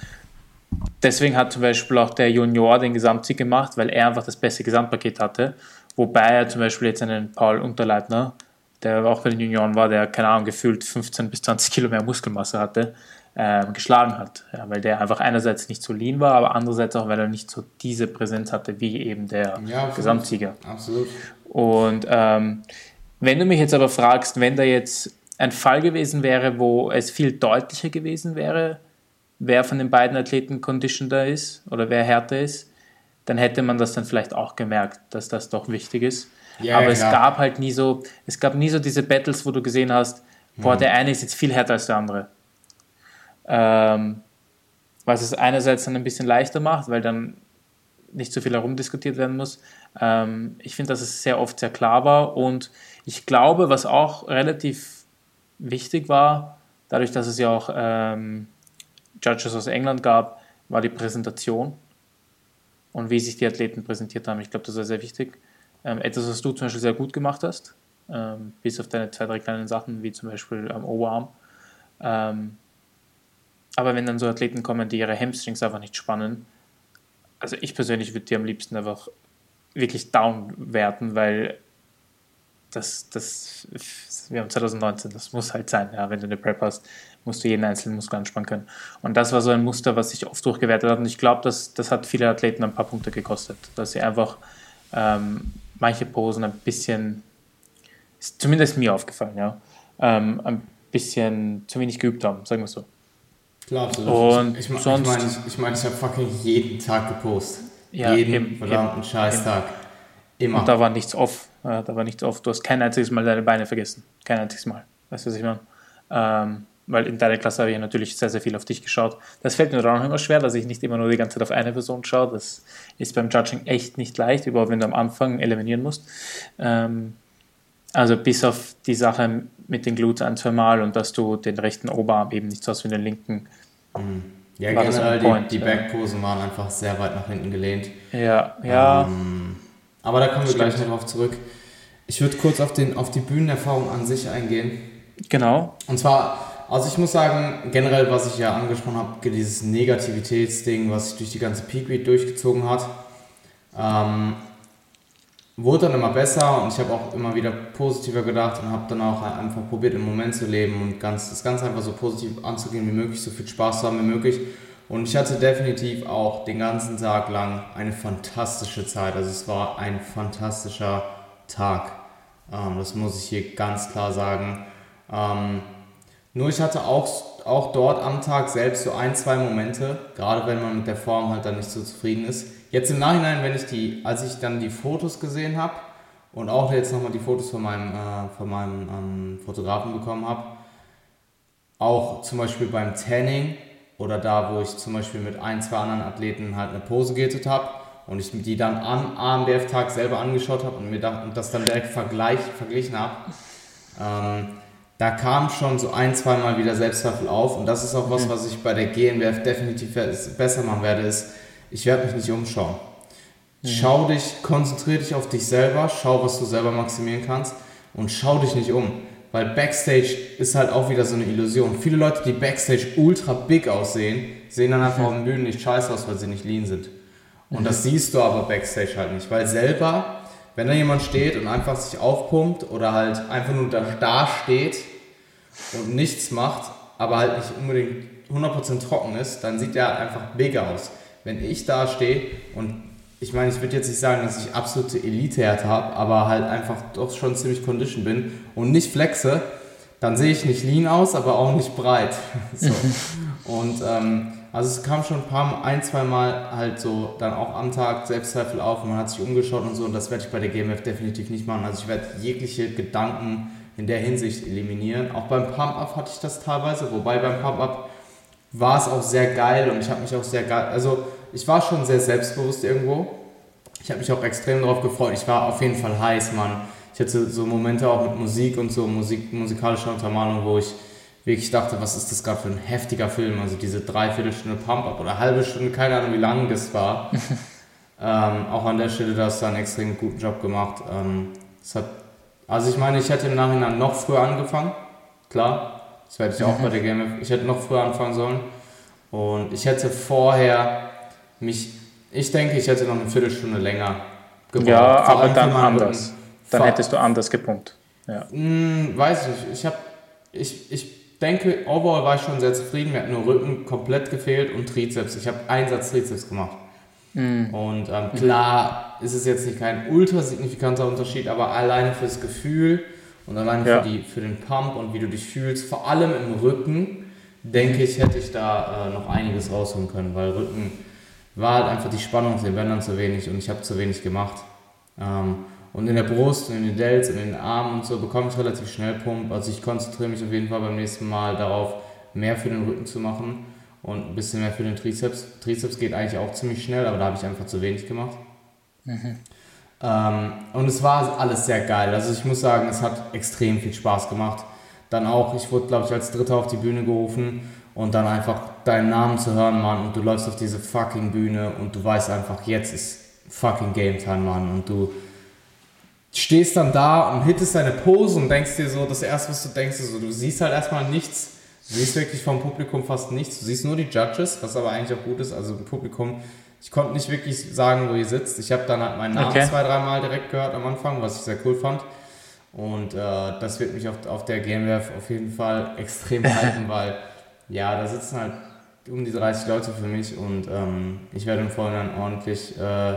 A: deswegen hat zum Beispiel auch der Junior den Gesamtsieg gemacht, weil er einfach das beste Gesamtpaket hatte. Wobei er zum Beispiel jetzt einen Paul Unterleitner der auch bei den Junioren war, der, keine Ahnung, gefühlt 15 bis 20 Kilo mehr Muskelmasse hatte, ähm, geschlagen hat. Ja, weil der einfach einerseits nicht so lean war, aber andererseits auch, weil er nicht so diese Präsenz hatte wie eben der ja, Gesamtsieger.
B: Absolut.
A: Und ähm, wenn du mich jetzt aber fragst, wenn da jetzt ein Fall gewesen wäre, wo es viel deutlicher gewesen wäre, wer von den beiden Athleten conditioner ist oder wer härter ist, dann hätte man das dann vielleicht auch gemerkt, dass das doch wichtig ist. Ja, aber es gab halt nie so, es gab nie so diese Battles, wo du gesehen hast, boah, mhm. der eine ist jetzt viel härter als der andere. Ähm, was es einerseits dann ein bisschen leichter macht, weil dann nicht so viel herumdiskutiert werden muss. Ähm, ich finde, dass es sehr oft sehr klar war und ich glaube, was auch relativ wichtig war, dadurch, dass es ja auch ähm, Judges aus England gab, war die Präsentation und wie sich die Athleten präsentiert haben. Ich glaube, das war sehr wichtig. Ähm, etwas, was du zum Beispiel sehr gut gemacht hast, ähm, bis auf deine zwei, drei kleinen Sachen, wie zum Beispiel am Oberarm. Ähm, aber wenn dann so Athleten kommen, die ihre Hamstrings einfach nicht spannen, also ich persönlich würde die am liebsten einfach wirklich down werten, weil das, das, wir haben 2019, das muss halt sein, ja, wenn du eine Prep hast, musst du jeden einzelnen Muskel anspannen können. Und das war so ein Muster, was sich oft durchgewertet hat und ich glaube, das, das hat viele Athleten ein paar Punkte gekostet, dass sie einfach ähm, manche Posen ein bisschen, ist zumindest mir aufgefallen, ja, ähm, bisschen zu wenig geübt haben, sagen wir so.
B: Klar, absolut.
A: Und
B: ich, ich,
A: sonst-
B: ich meine, ich, mein, ich habe fucking jeden Tag gepostet.
A: Ja,
B: jeden
A: eben,
B: verdammten
A: eben,
B: Scheißtag. Immer.
A: Und da war nichts off. Da war nichts off. Du hast kein einziges Mal deine Beine vergessen. Kein einziges Mal. Weißt du, was ich meine? Ähm, weil in deiner Klasse habe ich natürlich sehr, sehr viel auf dich geschaut. Das fällt mir dann auch immer schwer, dass ich nicht immer nur die ganze Zeit auf eine Person schaue. Das ist beim Judging echt nicht leicht, überhaupt wenn du am Anfang eliminieren musst. Ähm, also bis auf die Sache mit den Glutes ein, zwei Mal und dass du den rechten Oberarm eben nicht so hast wie den linken.
B: ja,
A: war
B: generell die, die. Backposen waren einfach sehr weit nach hinten gelehnt.
A: Ja, ja,
B: Ähm, aber da kommen wir gleich
A: Stimmt.
B: noch drauf zurck. Ich würde kurz auf, den, auf die Bühnenerfahrung an sich eingehen.
A: genau.
B: Und zwar, also ich muss sagen, generell, was ich ja angesprochen habe, dieses Negativitätsding, was sich durch die ganze Peak Week durchgezogen hat, ähm, wurde dann immer besser und ich habe auch immer wieder positiver gedacht und habe dann auch einfach probiert, im Moment zu leben und ganz, das Ganze einfach so positiv anzugehen wie möglich, so viel Spaß zu haben wie möglich. Und ich hatte definitiv auch den ganzen Tag lang eine fantastische Zeit. Also es war ein fantastischer Tag. Ähm, das muss ich hier ganz klar sagen. Ähm, nur ich hatte auch, auch dort am Tag selbst so ein, zwei Momente, gerade wenn man mit der Form halt dann nicht so zufrieden ist. Jetzt im Nachhinein, wenn ich die, als ich dann die Fotos gesehen habe und auch jetzt nochmal die Fotos von meinem, äh, von meinem ähm, Fotografen bekommen habe, auch zum Beispiel beim Tanning oder da, wo ich zum Beispiel mit ein, zwei anderen Athleten halt eine Pose gehittet habe und ich die dann am AMBF-Tag selber angeschaut habe und mir das dann direkt vergleich, verglichen habe, ähm, da kam schon so ein, zwei Mal wieder Selbstzweifel auf und das ist auch was, was ich bei der GNWF definitiv besser machen werde, ist, ich werde mich nicht umschauen. Schau dich, konzentriere dich auf dich selber, schau, was du selber maximieren kannst und schau dich nicht um. Weil Backstage ist halt auch wieder so eine Illusion. Viele Leute, die Backstage ultra big aussehen, sehen dann einfach auf den Bühnen nicht scheiße aus, weil sie nicht lean sind. Und das siehst du aber Backstage halt nicht. Weil selber, wenn da jemand steht und einfach sich aufpumpt oder halt einfach nur da, da steht und nichts macht, aber halt nicht unbedingt 100% trocken ist, dann sieht der einfach big aus. Wenn ich da stehe und ich meine, ich würde jetzt nicht sagen, dass ich absolute Elite-Härte habe, aber halt einfach doch schon ziemlich condition bin und nicht flexe, dann sehe ich nicht lean aus, aber auch nicht breit. <laughs> so. <laughs> Und ähm, also es kam schon ein paar, ein, zwei Mal halt so dann auch am Tag Selbstzweifel auf und man hat sich umgeschaut und so und das werde ich bei der GMF definitiv nicht machen. Also ich werde jegliche Gedanken in der Hinsicht eliminieren. Auch beim Pump-Up hatte ich das teilweise, wobei beim Pump-Up war es auch sehr geil und ich habe mich auch sehr geil, also ich war schon sehr selbstbewusst irgendwo. Ich habe mich auch extrem darauf gefreut. Ich war auf jeden Fall heiß, Mann. Ich hatte so Momente auch mit Musik und so Musik, musikalischer Untermalung, wo ich wirklich dachte, was ist das gerade für ein heftiger Film? Also diese Dreiviertelstunde Pump-Up oder halbe Stunde, keine Ahnung, wie lang das war. <laughs> ähm, auch an der Stelle, da hast du einen extrem guten Job gemacht. Ähm, hat, also ich meine, ich hätte im Nachhinein noch früher angefangen. Klar, das werde ich auch bei der GMF. Ich hätte noch früher anfangen sollen. Und ich hätte vorher mich, ich denke, ich hätte noch eine Viertelstunde länger gebraucht.
A: Ja,
B: Vor
A: aber dann anders. Dann hättest du anders gepumpt. Ja.
B: Hm, weiß ich nicht. Ich habe, ich, ich denke, overall war ich schon sehr zufrieden. Mir hat nur Rücken komplett gefehlt und Trizeps. Ich habe einen Satz Trizeps gemacht. Und ähm, klar ist es jetzt nicht kein ultra signifikanter Unterschied, aber alleine fürs Gefühl und alleine
A: Ja.
B: für, die, für den Pump und wie du dich fühlst, vor allem im Rücken, denke ich, hätte ich da äh, noch einiges rausholen können, weil Rücken war halt einfach die Spannung auf den Bändern zu wenig und ich habe zu wenig gemacht. Ähm, und in der Brust und in den Delts und in den Armen und so bekomme ich relativ schnell Pump. Also ich konzentriere mich auf jeden Fall beim nächsten Mal darauf, mehr für den Rücken zu machen und ein bisschen mehr für den Trizeps. Trizeps geht eigentlich auch ziemlich schnell, aber da habe ich einfach zu wenig gemacht. Ähm, und es war alles sehr geil. Also ich muss sagen, es hat extrem viel Spaß gemacht. Dann auch, ich wurde, glaube ich, als Dritter auf die Bühne gerufen und dann einfach deinen Namen zu hören, Mann, und du läufst auf diese fucking Bühne und du weißt einfach, jetzt ist fucking Game Time, Mann, und du stehst dann da und hittest deine Pose und denkst dir so, das erste, was du denkst, ist so, du siehst halt erstmal nichts. Du siehst wirklich vom Publikum fast nichts. Du siehst nur die Judges, was aber eigentlich auch gut ist. Also im Publikum, ich konnte nicht wirklich sagen, wo ihr sitzt. Ich habe dann halt meinen Namen
A: Okay.
B: zwei, dreimal direkt gehört am Anfang, was ich sehr cool fand. Und äh, das wird mich auf, auf der GameWerf auf jeden Fall extrem <laughs> halten, weil ja, da sitzen halt um die 30 Leute für mich und ähm, ich werde im Vorhinein ordentlich äh,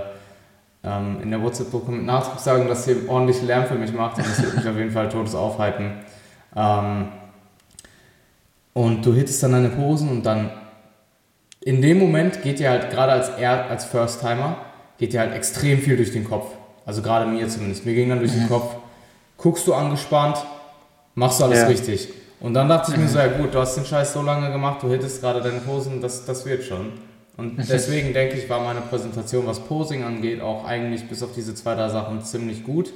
B: in der WhatsApp-Gruppe mit Nachdruck sagen, dass ihr ordentlich Lärm für mich macht und das wird mich auf jeden Fall todes aufhalten. Ähm, Und du hittest dann deine Posen und dann in dem Moment geht dir halt, gerade als, er, als First-Timer, geht dir halt extrem viel durch den Kopf. Also gerade mir zumindest. Mir ging dann durch mhm. den Kopf, guckst du angespannt, machst du alles ja. richtig. Und dann dachte ich mir so, ja gut, du hast den Scheiß so lange gemacht, du hittest gerade deine Posen, das, das wird schon. Und deswegen denke ich, war meine Präsentation, was Posing angeht, auch eigentlich bis auf diese zwei, drei Sachen ziemlich gut.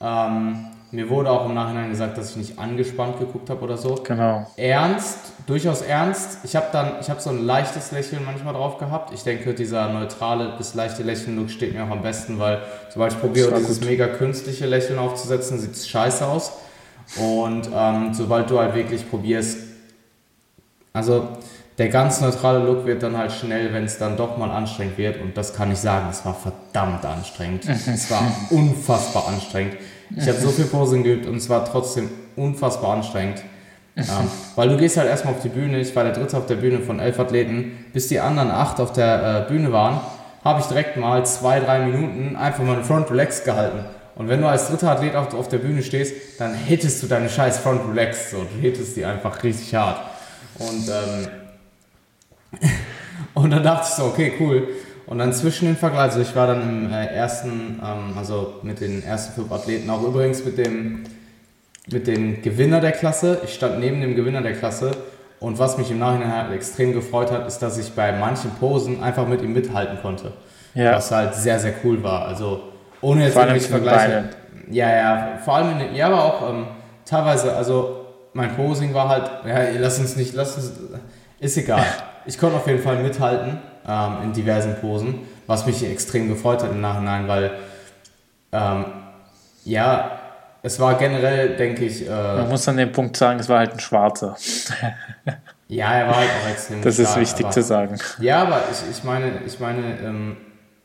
B: Ähm, mir wurde auch im Nachhinein gesagt, dass ich nicht angespannt geguckt habe oder so.
A: Genau.
B: Ernst, durchaus ernst. Ich habe dann, ich habe so ein leichtes Lächeln manchmal drauf gehabt. Ich denke, dieser neutrale bis leichte Lächeln-Look steht mir auch am besten, weil sobald ich probiere, dieses gut. mega künstliche Lächeln aufzusetzen, sieht es scheiße aus. Und ähm, sobald du halt wirklich probierst, also der ganz neutrale Look wird dann halt schnell, wenn es dann doch mal anstrengend wird. Und das kann ich sagen, es war verdammt anstrengend. <laughs> es war unfassbar anstrengend. Ich habe so viel Posing geübt und es war trotzdem unfassbar anstrengend. ähm, <laughs> weil du gehst halt erstmal auf die Bühne. Ich war der Dritte auf der Bühne von elf Athleten. Bis die anderen acht auf der äh, Bühne waren, habe ich direkt mal zwei, drei Minuten einfach mal einen Front Relax gehalten. Und wenn du als dritter Athlet auf, auf der Bühne stehst, dann hittest du deine scheiß Front Relax. So. Du hittest die einfach richtig hart. Und ähm, <laughs> und dann dachte ich so, okay, cool. Und dann zwischen den Vergleich, also ich war dann im äh, ersten, ähm, also mit den ersten fünf Athleten, auch übrigens mit dem, mit dem Gewinner der Klasse. Ich stand neben dem Gewinner der Klasse und was mich im Nachhinein halt extrem gefreut hat, ist, dass ich bei manchen Posen einfach mit ihm mithalten konnte. Ja. Was halt sehr, sehr cool war. Also ohne jetzt irgendwelche Vergleiche. Ja, ja, vor allem in den, ja, aber auch ähm, teilweise, also mein Posing war halt, ja, lass uns nicht, lass uns, ist egal. <laughs> ich konnte auf jeden Fall mithalten ähm, in diversen Posen, was mich extrem gefreut hat im Nachhinein, weil ähm, ja, es war generell, denke ich. Äh,
A: Man muss an dem Punkt sagen, es war halt ein Schwarzer. <laughs>
B: ja, er war halt auch extrem
A: Das stark, ist wichtig
B: aber,
A: zu sagen.
B: Ja, aber ich, ich meine, ich meine, ähm,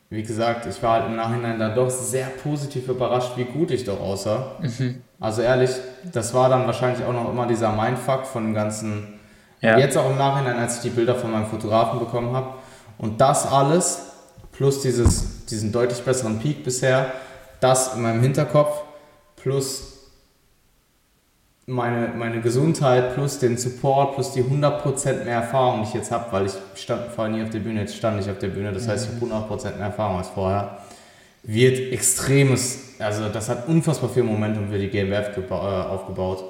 B: wie gesagt, ich war halt im Nachhinein dann doch sehr positiv überrascht, wie gut ich doch aussah. Mhm. Also ehrlich, das war dann wahrscheinlich auch noch immer dieser Mindfuck von dem ganzen ja. Jetzt auch im Nachhinein, als ich die Bilder von meinem Fotografen bekommen habe. Und das alles, plus dieses, diesen deutlich besseren Peak bisher, das in meinem Hinterkopf, plus meine, meine Gesundheit, plus den Support, plus die 100% mehr Erfahrung, die ich jetzt habe, weil ich stand vorher nie auf der Bühne, jetzt stand ich auf der Bühne, das heißt, ich habe 100% mehr Erfahrung als vorher, wird extremes, also das hat unfassbar viel Momentum für die GmbF äh, aufgebaut.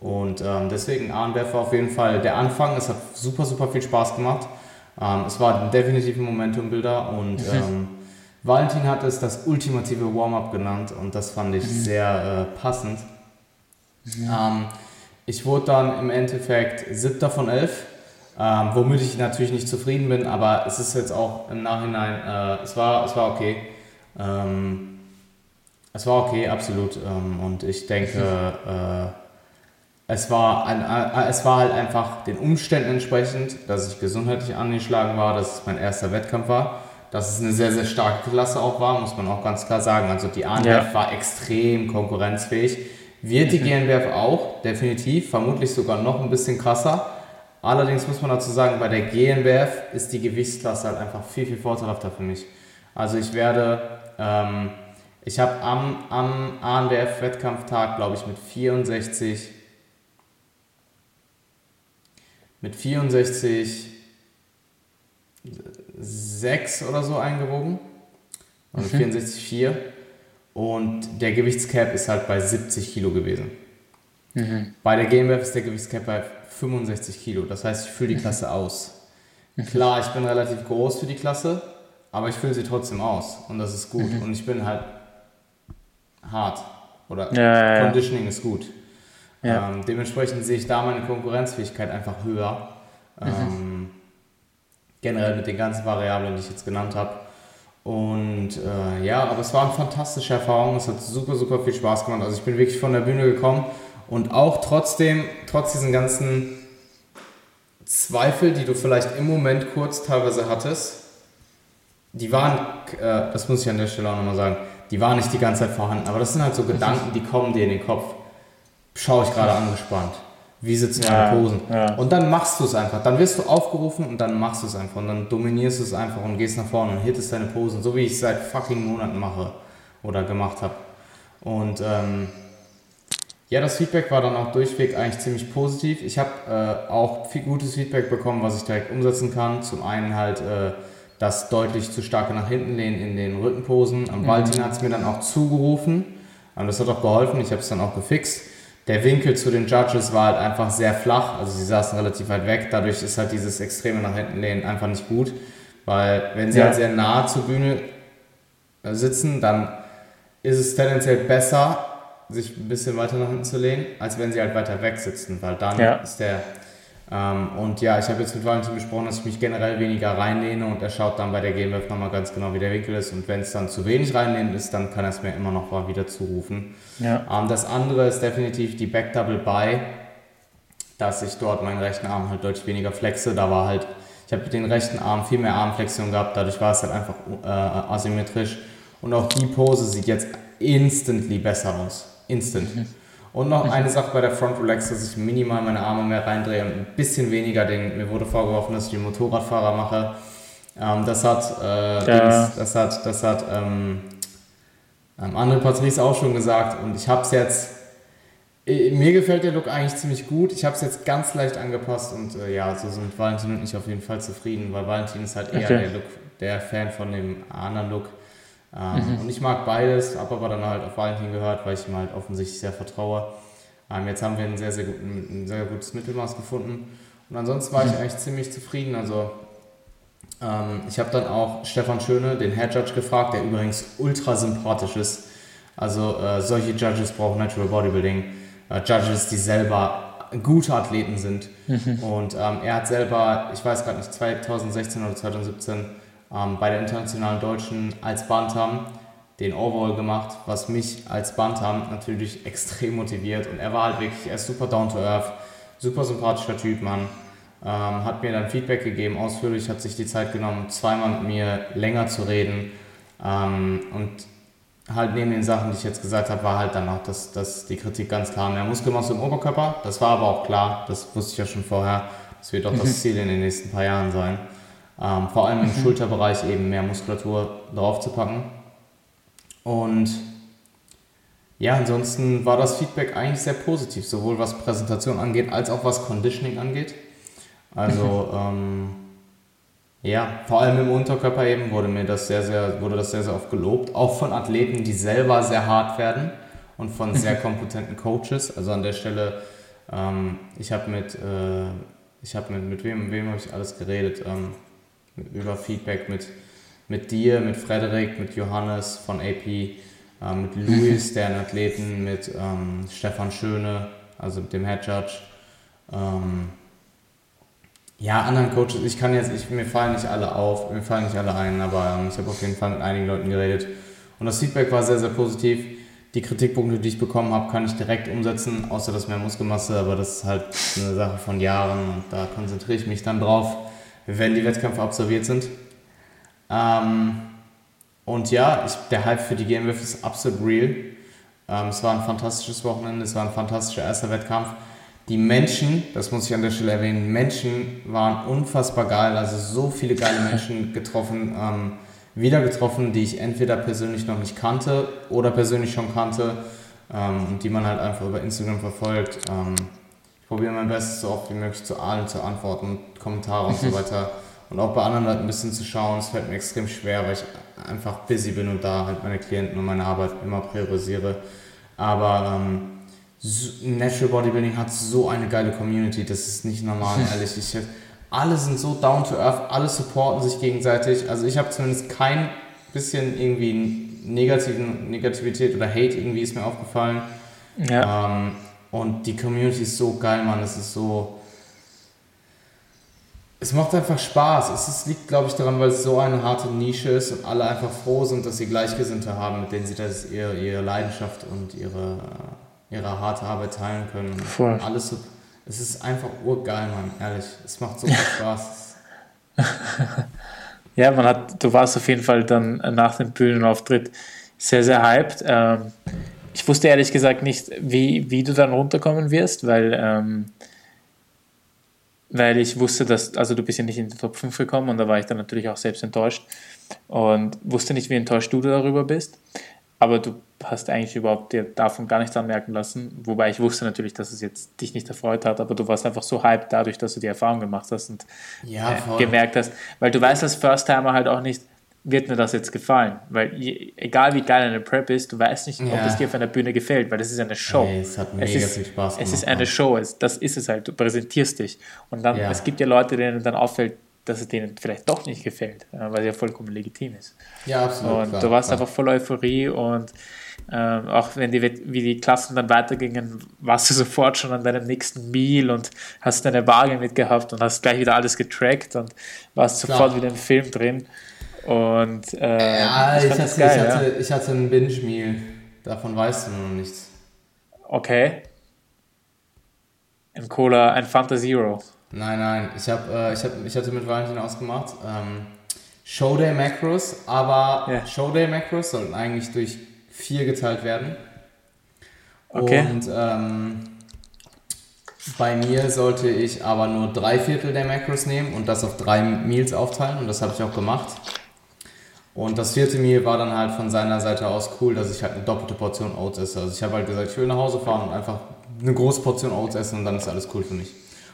B: Und ähm, deswegen ANBF war auf jeden Fall der Anfang. Es hat super, super viel Spaß gemacht. Ähm, es war definitiv ein Momentum-Bilder und mhm. ähm, Valentin hat es das ultimative Warm-up genannt und das fand ich mhm. sehr äh, passend. Mhm. Ähm, ich wurde dann im Endeffekt siebter von elf, ähm, womit ich natürlich nicht zufrieden bin, aber es ist jetzt auch im Nachhinein, äh, es, war, es war okay. Ähm, es war okay, absolut. und ich denke, <laughs> äh, es war, ein, äh, es war halt einfach den Umständen entsprechend, dass ich gesundheitlich angeschlagen war, dass es mein erster Wettkampf war, dass es eine sehr, sehr starke Klasse auch war, muss man auch ganz klar sagen. Also die ANBF ja. war extrem konkurrenzfähig. Wird die mhm. GNBF auch, definitiv, vermutlich sogar noch ein bisschen krasser. Allerdings muss man dazu sagen, bei der GNBF ist die Gewichtsklasse halt einfach viel, viel vorteilhafter für mich. Also ich werde, ähm, ich habe am, am ANBF-Wettkampftag, glaube ich, mit 64 mit 64 6 oder so eingewogen. Also mhm. 64,4. Und der Gewichtscap ist halt bei 70 Kilo gewesen. Mhm. Bei der GmbF ist der Gewichtscap bei 65 Kilo. Das heißt, ich fülle die Klasse aus. Klar, ich bin relativ groß für die Klasse, aber ich fülle sie trotzdem aus. Und das ist gut. Mhm. Und ich bin halt hart. Oder ja, Conditioning ja. ist gut. Ja. Ähm, dementsprechend sehe ich da meine Konkurrenzfähigkeit einfach höher. Mhm. Ähm, generell mit den ganzen Variablen, die ich jetzt genannt habe. Und äh, ja, aber es war eine fantastische Erfahrung. Es hat super, super viel Spaß gemacht. Also ich bin wirklich von der Bühne gekommen und auch trotzdem, trotz diesen ganzen Zweifel, die du vielleicht im Moment kurz teilweise hattest, die waren, äh, das muss ich an der Stelle auch nochmal sagen, die waren nicht die ganze Zeit vorhanden. Aber das sind halt so Gedanken, die kommen dir in den Kopf schaue ich gerade angespannt? Wie sitzen meine ja, Posen? Ja. Und dann machst du es einfach. Dann wirst du aufgerufen und dann machst du es einfach. Und dann dominierst du es einfach und gehst nach vorne und hittest deine Posen, so wie ich es seit fucking Monaten mache oder gemacht habe. Und ähm, Ja, das Feedback war dann auch durchweg eigentlich ziemlich positiv. Ich habe äh, auch viel gutes Feedback bekommen, was ich direkt umsetzen kann. Zum einen halt äh, das deutlich zu starke nach hinten lehnen in den Rückenposen. Am mhm. Valentin hat es mir dann auch zugerufen. Und das hat auch geholfen. Ich habe es dann auch gefixt. Der Winkel zu den Judges war halt einfach sehr flach. Also sie saßen relativ weit weg. Dadurch ist halt dieses extreme nach hinten lehnen einfach nicht gut. Weil wenn sie ja. halt sehr nah zur Bühne äh, sitzen, dann ist es tendenziell besser, sich ein bisschen weiter nach hinten zu lehnen, als wenn sie halt weiter weg sitzen, weil dann ja. ist der. Ähm, und ja, ich habe jetzt mit Valentin besprochen, dass ich mich generell weniger reinlehne und er schaut dann bei der GmbF nochmal ganz genau, wie der Winkel ist. Und wenn es dann zu wenig reinlehnen ist, dann kann er es mir immer noch mal wieder zurufen. Ja. Ähm, das andere ist definitiv die Back Double By, dass ich dort meinen rechten Arm halt deutlich weniger flexe. Da war halt, ich habe den rechten Arm viel mehr Armflexion gehabt, dadurch war es halt einfach äh, asymmetrisch. Und auch die Pose sieht jetzt instantly besser aus. Instant. Mhm. Und noch eine Sache bei der Front Relax, dass ich minimal meine Arme mehr reindrehe und ein bisschen weniger den, mir wurde vorgeworfen, dass ich den Motorradfahrer mache. Ähm, das hat, äh, ja. das hat, das hat ähm, ähm, André Patrice auch schon gesagt und ich habe es jetzt, äh, mir gefällt der Look eigentlich ziemlich gut. Ich habe es jetzt ganz leicht angepasst und äh, ja, so sind Valentin und ich auf jeden Fall zufrieden, weil Valentin ist halt eher okay. der Look, der Fan von dem anderen Look. Ähm, mhm. Und ich mag beides, habe aber dann halt auf Valentin gehört, weil ich ihm halt offensichtlich sehr vertraue. Ähm, jetzt haben wir ein sehr, sehr, gut, ein sehr gutes Mittelmaß gefunden. Und ansonsten war mhm. ich eigentlich ziemlich zufrieden. Also ähm, ich habe dann auch Stefan Schöne, den Head Judge, gefragt, der übrigens ultra sympathisch ist. Also äh, solche Judges brauchen Natural Bodybuilding. Äh, Judges, die selber gute Athleten sind. Mhm. Und ähm, er hat selber, ich weiß gerade nicht, 2016 oder 2017 ähm, bei der internationalen Deutschen als Bantam den Overall gemacht, was mich als Bantam natürlich extrem motiviert. Und er war halt wirklich, er ist super down to earth, super sympathischer Typ, Mann. Ähm, hat mir dann Feedback gegeben, ausführlich, hat sich die Zeit genommen, zweimal mit mir länger zu reden. Ähm, und halt neben den Sachen, die ich jetzt gesagt habe, war halt dann auch das, das die Kritik ganz klar mehr Muskelmasse im Oberkörper. Das war aber auch klar, das wusste ich ja schon vorher. Das wird auch <laughs> das Ziel in den nächsten paar Jahren sein. Ähm, vor allem im mhm. Schulterbereich eben mehr Muskulatur drauf zu packen. Und ja, ansonsten war das Feedback eigentlich sehr positiv, sowohl was Präsentation angeht, als auch was Conditioning angeht. Also <laughs> ähm, ja, vor allem im Unterkörper eben wurde mir das sehr, sehr, wurde das sehr, sehr oft gelobt. Auch von Athleten, die selber sehr hart werden und von sehr <laughs> kompetenten Coaches. Also an der Stelle, ähm, ich habe mit, äh, ich habe mit, mit wem, wem habe ich alles geredet? Ähm, über Feedback mit, mit dir, mit Frederik, mit Johannes von AP, äh, mit Luis, <laughs> deren Athleten, mit ähm, Stefan Schöne, also mit dem Head Judge. Ähm, ja, anderen Coaches, ich kann jetzt, ich, mir fallen nicht alle auf, mir fallen nicht alle ein, aber ähm, ich habe auf jeden Fall mit einigen Leuten geredet. Und das Feedback war sehr, sehr positiv. Die Kritikpunkte, die ich bekommen habe, kann ich direkt umsetzen, außer das mehr Muskelmasse, aber das ist halt eine Sache von Jahren und da konzentriere ich mich dann drauf wenn die Wettkämpfe absolviert sind. Ähm, und ja, ich, der Hype für die GmbF ist absolut real. Ähm, es war ein fantastisches Wochenende, es war ein fantastischer erster Wettkampf. Die Menschen, das muss ich an der Stelle erwähnen, Menschen waren unfassbar geil, also so viele geile Menschen <laughs> getroffen, ähm, wieder getroffen, die ich entweder persönlich noch nicht kannte oder persönlich schon kannte ähm, und die man halt einfach über Instagram verfolgt. Ich probiere mein Bestes, so oft wie möglich zu allen zu antworten, Kommentare und so <laughs> weiter. Und auch bei anderen Leuten ein bisschen zu schauen, es fällt mir extrem schwer, weil ich einfach busy bin und da halt meine Klienten und meine Arbeit immer priorisiere. Aber ähm, Natural Bodybuilding hat so eine geile Community, das ist nicht normal, <laughs> ehrlich. Ich, alle sind so down to earth, alle supporten sich gegenseitig. Also ich habe zumindest kein bisschen irgendwie negativen, Negativität oder Hate irgendwie ist mir aufgefallen. Ja. Ähm, und die Community ist so geil, Mann. Es ist so. Es macht einfach Spaß. Es ist, liegt, glaube ich, daran, weil es so eine harte Nische ist und alle einfach froh sind, dass sie Gleichgesinnte haben, mit denen sie das ihre, ihre Leidenschaft und ihre, ihre harte Arbeit teilen können. Voll. Alles so, es ist einfach urgeil, Mann, ehrlich. Es macht so <laughs> viel Spaß.
A: ja, man hat, du warst auf jeden Fall dann nach dem Bühnenauftritt sehr, sehr hyped. Ähm, ich wusste ehrlich gesagt nicht, wie, wie du dann runterkommen wirst, weil, ähm, weil ich wusste, dass, also du bist ja nicht in die Top 5 gekommen und da war ich dann natürlich auch selbst enttäuscht und wusste nicht, wie enttäuscht du darüber bist. aber du hast eigentlich überhaupt dir davon gar nichts anmerken lassen. Wobei ich wusste natürlich, dass es jetzt dich nicht erfreut hat, aber du warst einfach so hyped dadurch, dass du die Erfahrung gemacht hast und
B: Ja,
A: äh, gemerkt hast. Weil du weißt als First-Timer halt auch nicht, wird mir das jetzt gefallen. Weil je, egal wie geil eine Prep ist, du weißt nicht, ob
B: Ja.
A: es dir auf einer Bühne gefällt, weil das ist eine Show.
B: Ey, es hat mega
A: ist,
B: viel Spaß
A: Es ist
B: gemacht,
A: eine. Show, es, das ist es halt, du präsentierst dich. Und dann,
B: Ja.
A: es gibt ja Leute, denen dann auffällt, dass es denen vielleicht doch nicht gefällt, äh, weil es ja vollkommen legitim ist.
B: Ja, absolut.
A: Und
B: klar,
A: du warst
B: klar.
A: einfach voller Euphorie und ähm, auch wenn die, wie die Klassen dann weitergingen, warst du <laughs> sofort schon an deinem nächsten Meal und hast deine Waage mitgehabt und hast gleich wieder alles getrackt und warst
B: Klar.
A: sofort wieder im Film drin. Und äh,
B: Ja, ich, hatte,
A: das
B: ich,
A: geil,
B: hatte, ich hatte ein Binge-Meal. Davon weißt du noch nichts.
A: ja. Okay. Ein Cola, ein Fanta Zero.
B: Nein, nein. Ich, hab, äh, ich, hab, ich hatte mit Valentin ausgemacht. Ähm, Showday Macros, aber
A: Ja.
B: Showday Macros sollten eigentlich durch vier geteilt werden.
A: Okay.
B: Und ähm, bei mir sollte ich aber nur drei Viertel der Macros nehmen und das auf drei Meals aufteilen und das habe ich auch gemacht. Und das vierte Meal war dann halt von seiner Seite aus cool, dass ich halt eine doppelte Portion Oats esse. Also ich habe halt gesagt, ich will nach Hause fahren und einfach eine große Portion Oats essen und dann ist alles cool für mich.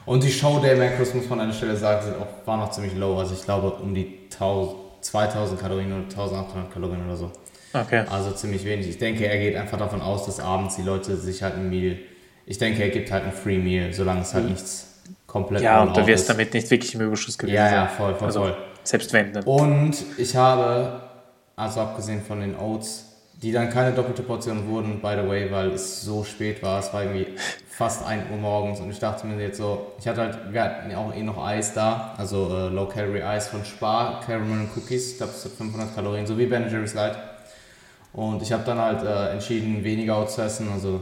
B: Und die Showday Macros, muss man an der Stelle sagen, sind auch, waren noch ziemlich low. Also ich glaube um die 1000, 2000 Kalorien oder 1800 Kalorien oder so.
A: Okay.
B: Also ziemlich wenig. Ich denke, er geht einfach davon aus, dass abends die Leute sich halt ein Meal. Ich denke, er gibt halt ein Free Meal, solange es halt nichts komplett
A: Ja, und du wirst
B: ist.
A: damit nicht wirklich im Überschuss gewesen
B: Ja, ja, voll, voll,
A: also,
B: voll.
A: Selbst wenn, dann.
B: Und ich habe, also abgesehen von den Oats, die dann keine doppelte Portion wurden, by the way, weil es so spät war. Es war irgendwie fast 1 Uhr morgens und ich dachte mir jetzt so, ich hatte halt, wir hatten auch eh noch Eis da, also äh, Low Calorie Eis von Spar, Caramel Cookies, ich glaube, es hat 500 Kalorien, so wie Ben Jerry's Light. Und ich habe dann halt äh, entschieden, weniger Oats zu essen, also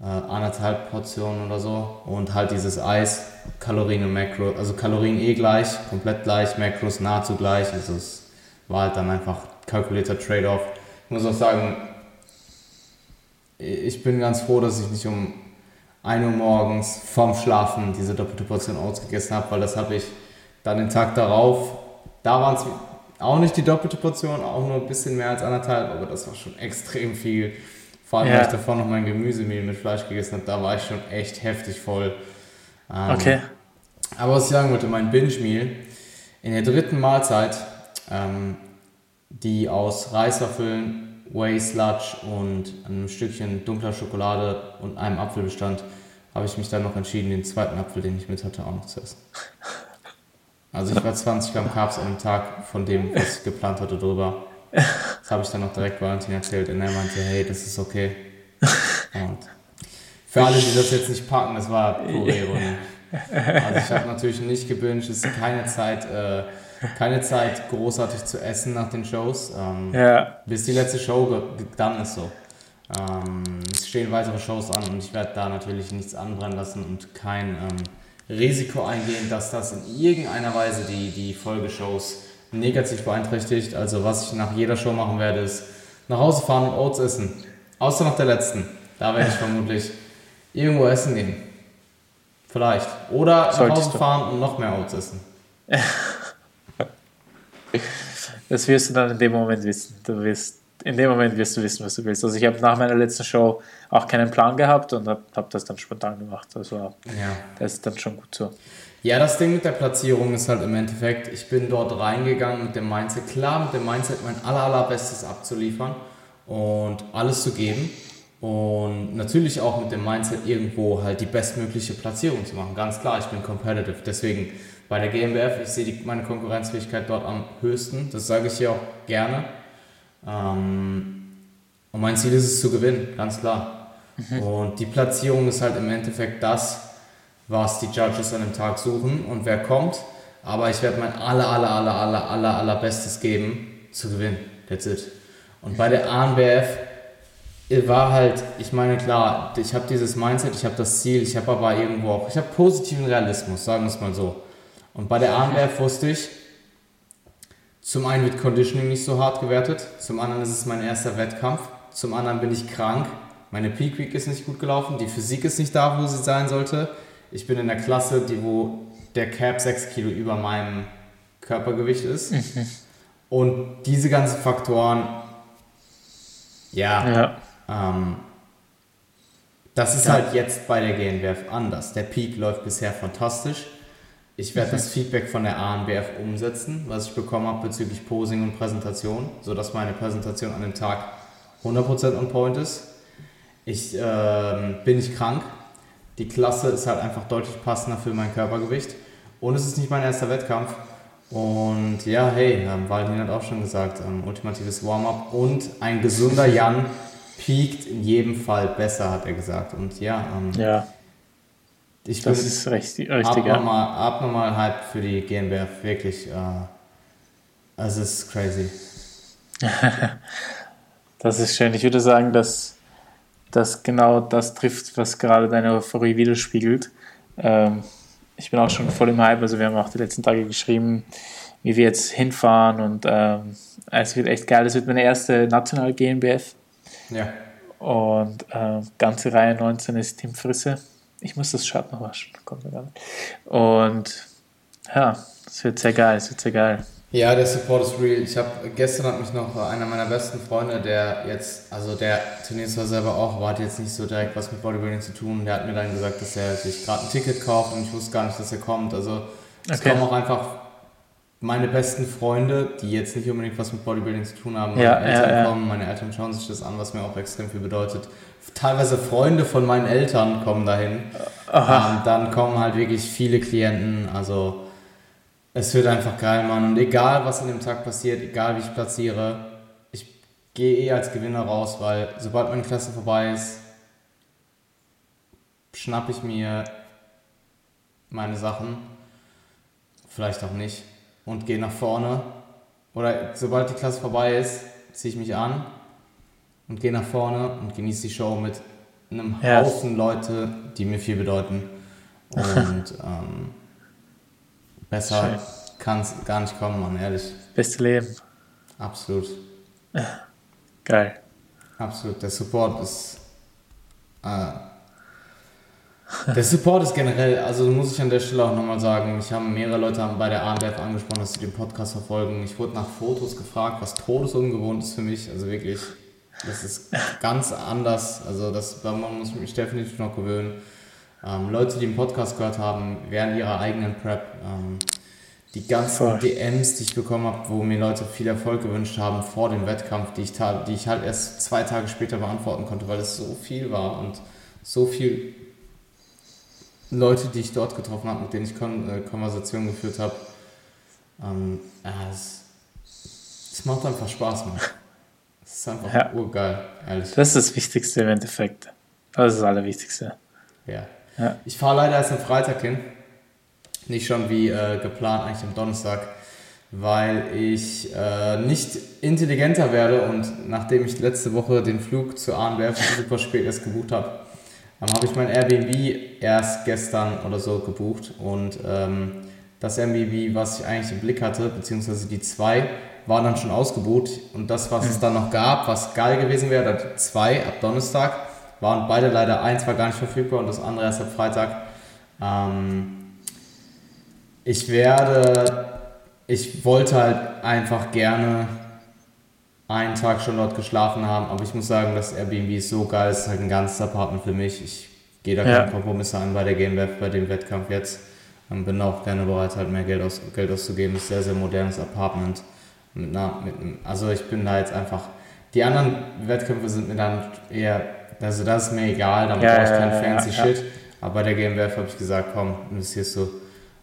B: äh, anderthalb Portionen oder so. Und halt dieses Eis, Kalorien und Makro, also Kalorien eh gleich, komplett gleich, Makros nahezu gleich. Also es war halt dann einfach kalkulierter Trade-off. Ich muss auch sagen, ich bin ganz froh, dass ich nicht um 1 Uhr morgens vorm Schlafen diese doppelte Portion Oats gegessen habe, weil das habe ich dann den Tag darauf, da waren es auch nicht die doppelte Portion, auch nur ein bisschen mehr als anderthalb, aber das war schon extrem viel. Vor allem,
A: Ja.
B: weil ich davor noch mein Gemüsemehl mit Fleisch gegessen habe, da war ich schon echt heftig voll. Ähm,
A: Okay.
B: aber was ich sagen wollte, mein Binge-Meal in der dritten Mahlzeit, ähm, die aus Reiswaffeln, Whey Sludge und einem Stückchen dunkler Schokolade und einem Apfel bestand, habe ich mich dann noch entschieden, den zweiten Apfel, den ich mit hatte, auch noch zu essen. Also ich war 20 Gramm Carbs an dem Tag von dem, was ich geplant hatte, drüber. <laughs> Das habe ich dann noch direkt Valentin erzählt und er meinte, hey, das ist okay. <laughs> Und für alle, die das jetzt nicht packen, das war pure Ironie. Also ich habe natürlich nicht gebinged, es ist keine Zeit, äh, keine Zeit großartig zu essen nach den Shows. Ähm,
A: Ja.
B: bis die letzte Show dann ist so. Ähm, es stehen weitere Shows an und ich werde da natürlich nichts anbrennen lassen und kein ähm, Risiko eingehen, dass das in irgendeiner Weise die, die Folgeshows negativ beeinträchtigt. Also was ich nach jeder Show machen werde, ist nach Hause fahren und Oats essen. Außer nach der letzten. Da werde ich <laughs> vermutlich irgendwo essen gehen. Vielleicht. Oder nach
A: Solltest
B: Hause
A: du.
B: fahren und noch mehr Oats essen. <laughs>
A: Das wirst du dann in dem Moment wissen. Du wirst, in dem Moment wirst du wissen, was du willst. Also ich habe nach meiner letzten Show auch keinen Plan gehabt und habe hab das dann spontan gemacht. Also
B: Ja.
A: das ist dann schon gut so.
B: Ja, das Ding mit der Platzierung ist halt im Endeffekt, ich bin dort reingegangen mit dem Mindset, klar mit dem Mindset mein aller, allerbestes abzuliefern und alles zu geben und natürlich auch mit dem Mindset irgendwo halt die bestmögliche Platzierung zu machen. Ganz klar, ich bin competitive, deswegen bei der GmbF, ich sehe die, meine Konkurrenzfähigkeit dort am höchsten, das sage ich hier auch gerne. Ähm, und mein Ziel ist es zu gewinnen, ganz klar. Und die Platzierung ist halt im Endeffekt das, was die Judges an dem Tag suchen und wer kommt. Aber ich werde mein aller, aller, aller, aller, aller, aller Bestes geben, zu gewinnen. That's it. Und bei der ANBF war halt, ich meine, klar, ich habe dieses Mindset, ich habe das Ziel, ich habe aber irgendwo auch, ich habe positiven Realismus, sagen wir es mal so. Und bei der ANBF wusste ich, zum einen wird Conditioning nicht so hart gewertet, zum anderen ist es mein erster Wettkampf, zum anderen bin ich krank, meine Peak Week ist nicht gut gelaufen, die Physik ist nicht da, wo sie sein sollte. Ich bin in der Klasse, die, wo der Cap 6 Kilo über meinem Körpergewicht ist. Und diese ganzen Faktoren ja,
A: Ja.
B: ähm, das ist halt jetzt bei der GNBF anders. Der Peak läuft bisher fantastisch. Ich werde das Feedback von der ANBF umsetzen, was ich bekommen habe bezüglich Posing und Präsentation, sodass meine Präsentation an dem Tag 100% on point ist. Ich ähm, bin nicht krank. Die Klasse ist halt einfach deutlich passender für mein Körpergewicht. Und es ist nicht mein erster Wettkampf. Und ja, hey, ähm, Valentin hat auch schon gesagt, ähm, ultimatives Warm-up und ein gesunder Jan piekt in jedem Fall besser, hat er gesagt. Und ja, ähm,
A: Ja,
B: ich bin
A: das ist richtig, richtig ja.
B: abnormal, abnormal Hype für die GmbF, wirklich. Äh, es ist crazy. <laughs>
A: Das ist schön. Ich würde sagen, dass das genau das trifft, was gerade deine Euphorie widerspiegelt. Ähm, ich bin auch schon voll im Hype. Also wir haben auch die letzten Tage geschrieben, wie wir jetzt hinfahren und ähm, es wird echt geil. Es wird meine erste nationale GmbF
B: Ja.
A: und äh, ganze Reihe 19 ist Team Frisse. Ich muss das Shirt noch waschen. Kommt mir gar nicht. Und ja, es wird sehr geil. Es wird sehr geil.
B: Ja, der Support ist real. Ich habe gestern hat mich noch einer meiner besten Freunde, der jetzt, also der trainiert zwar selber auch, aber hat jetzt nicht so direkt was mit Bodybuilding zu tun. Der hat mir dann gesagt, dass er sich gerade ein Ticket kauft und ich wusste gar nicht, dass er kommt. Also es
A: Okay.
B: kommen auch einfach meine besten Freunde, die jetzt nicht unbedingt was mit Bodybuilding zu tun haben. Meine
A: Ja,
B: Eltern
A: ja, ja.
B: kommen, meine Eltern schauen sich das an, was mir auch extrem viel bedeutet. Teilweise Freunde von meinen Eltern kommen dahin. Ähm, dann kommen halt wirklich viele Klienten, also es wird einfach geil, Mann. Und egal, was an dem Tag passiert, egal wie ich platziere, ich gehe eh als Gewinner raus, weil sobald meine Klasse vorbei ist, schnapp ich mir meine Sachen, vielleicht auch nicht, und gehe nach vorne. Oder sobald die Klasse vorbei ist, ziehe ich mich an und gehe nach vorne und genieße die Show mit einem
A: Ja.
B: Haufen Leute, die mir viel bedeuten. <laughs> Und ähm, besser kann es gar nicht kommen, Mann, ehrlich.
A: Beste Leben.
B: Absolut. <laughs>
A: Geil.
B: Absolut. Der Support ist. Äh, der Support ist generell, also muss ich an der Stelle auch nochmal sagen, mich haben mehrere Leute haben bei der ANDF angesprochen, dass sie den Podcast verfolgen. Ich wurde nach Fotos gefragt, was todesungewohnt ist für mich. Also wirklich, das ist ganz anders. Also das, man muss mich definitiv noch gewöhnen. Ähm, Leute, die den Podcast gehört haben, während ihrer eigenen Prep, ähm, die ganzen
A: Voll.
B: DMs, die ich bekommen habe, wo mir Leute viel Erfolg gewünscht haben vor dem Wettkampf, die ich, die ich halt erst zwei Tage später beantworten konnte, weil es so viel war und so viel Leute, die ich dort getroffen habe, mit denen ich Kon äh, Konversationen geführt habe. Ähm, ja, es, es macht einfach Spaß, Mann. Es ist einfach
A: Ja.
B: urgeil, ehrlich.
A: Das ist das Wichtigste im Endeffekt. Das ist das Allerwichtigste.
B: Ja.
A: Ja.
B: Ich fahre leider erst am Freitag hin. Nicht schon wie äh, geplant, eigentlich am Donnerstag, weil ich äh, nicht intelligenter werde und nachdem ich letzte Woche den Flug zur ANWF super spät erst gebucht habe, ähm, habe ich mein Airbnb erst gestern oder so gebucht und ähm, das Airbnb, was ich eigentlich im Blick hatte, beziehungsweise die zwei, waren dann schon ausgebucht und das, was es dann noch gab, was geil gewesen wäre, da zwei ab Donnerstag, waren beide leider, eins war gar nicht verfügbar und das andere erst ab Freitag. Ähm, ich werde, ich wollte halt einfach gerne einen Tag schon dort geschlafen haben, aber ich muss sagen, das Airbnb ist so geil, es ist halt ein ganzes Apartment für mich. Ich gehe da
A: Ja.
B: keine Kompromisse ein bei der GmbF, bei dem Wettkampf jetzt. Und bin auch gerne bereit, halt mehr Geld, aus, Geld auszugeben. Es ist ein sehr, sehr modernes Apartment. Mit einer, mit einem, also ich bin da jetzt einfach. Die anderen Wettkämpfe sind mir dann eher, also das ist mir egal, dann
A: Ja,
B: brauche ich
A: ja,
B: kein
A: ja,
B: fancy
A: ja.
B: Shit. Aber bei der GmbF habe ich gesagt, komm, investierst du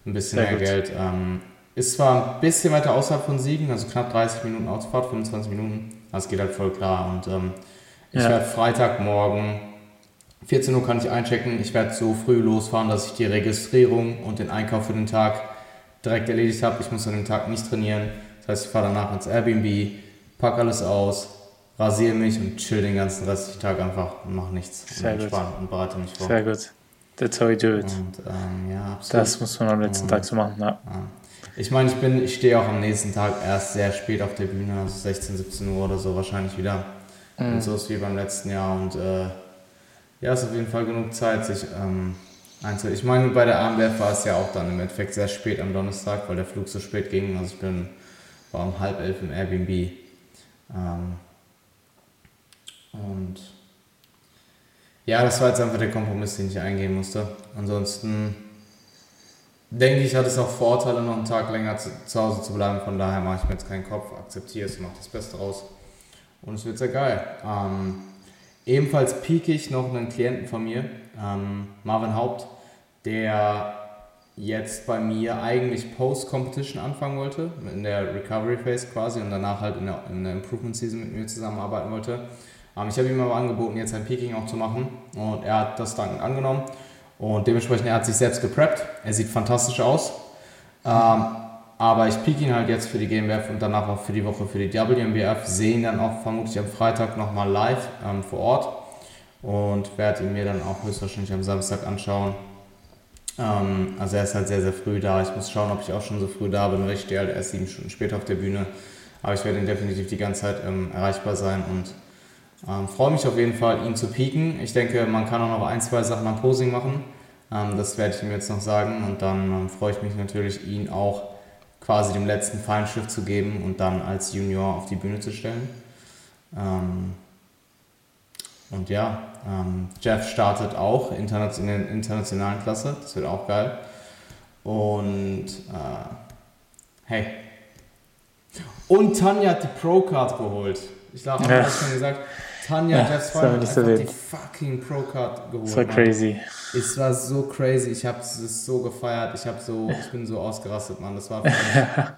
B: ein bisschen
A: Sehr
B: mehr
A: gut.
B: Geld. Ähm, ist zwar ein bisschen weiter außerhalb von Siegen, also knapp 30 Minuten Autofahrt, 25 Minuten, aber es geht halt voll klar. Und ähm, ich werde Freitagmorgen, 14 Uhr kann ich einchecken, ich werde so früh losfahren, dass ich die Registrierung und den Einkauf für den Tag direkt erledigt habe. Ich muss an dem Tag nicht trainieren. Das heißt, ich fahre danach ins Airbnb, pack alles aus, rasiere mich und chill den ganzen restlichen Tag einfach und mach nichts.
A: Sehr
B: und
A: gut.
B: entspann und bereite mich vor.
A: Sehr gut. That's how we do it.
B: Und ähm, ja, absolut.
A: Das muss man am letzten Tag so machen. Ja.
B: Ja. Ich meine, ich bin, ich stehe auch am nächsten Tag erst sehr spät auf der Bühne, also 16, 17 Uhr oder so wahrscheinlich wieder. Und so ist wie beim letzten Jahr. Und äh, ja, ist auf jeden Fall genug Zeit, sich ähm, einzu. Ich meine, bei der AMBF war es ja auch dann im Endeffekt sehr spät am Donnerstag, weil der Flug so spät ging. Also ich bin war um halb elf im Airbnb. Ähm, Und ja, das war jetzt einfach der Kompromiss, den ich eingehen musste. Ansonsten denke ich, hat es auch Vorteile, noch einen Tag länger zu, zu Hause zu bleiben. Von daher mache ich mir jetzt keinen Kopf, akzeptiere es, mache das Beste raus. Und es wird sehr geil. Ähm, ebenfalls pieke ich noch einen Klienten von mir, ähm, Marvin Haupt, der jetzt bei mir eigentlich Post-Competition anfangen wollte, in der Recovery Phase quasi und danach halt in der, in der Improvement Season mit mir zusammenarbeiten wollte. Ähm, ich habe ihm aber angeboten, jetzt ein Peaking auch zu machen und er hat das dankend angenommen und dementsprechend er hat sich selbst gepreppt. Er sieht fantastisch aus. Ähm, aber ich pieke ihn halt jetzt für die GmbF und danach auch für die Woche für die WMBF. Sehe ihn dann auch vermutlich am Freitag nochmal live ähm, vor Ort und werde ihn mir dann auch höchstwahrscheinlich am Samstag anschauen. Also er ist halt sehr, sehr früh da. Ich muss schauen, ob ich auch schon so früh da bin, weil ich stehe halt erst sieben Stunden später auf der Bühne. Aber ich werde ihn definitiv die ganze Zeit erreichbar sein und ähm, freue mich auf jeden Fall, ihn zu pieken. Ich denke, man kann auch noch ein, zwei Sachen am Posing machen. Ähm, das werde ich ihm jetzt noch sagen und dann ähm, freue ich mich natürlich, ihn auch quasi dem letzten Feinschrift zu geben und dann als Junior auf die Bühne zu stellen. Ähm, und ja, ähm, Jeff startet auch in der internationalen Klasse, das wird auch geil. Und äh, hey. Und Tanja hat die Pro-Card geholt. Ich glaube, ja. ich schon gesagt. Tanja, ja, Jeffs Freundin, hat einfach die fucking Pro-Card geholt.
A: Das war crazy.
B: Es war so crazy. Ich habe es so gefeiert. Ich, hab so, ich bin so ausgerastet, Mann. Das war für <laughs>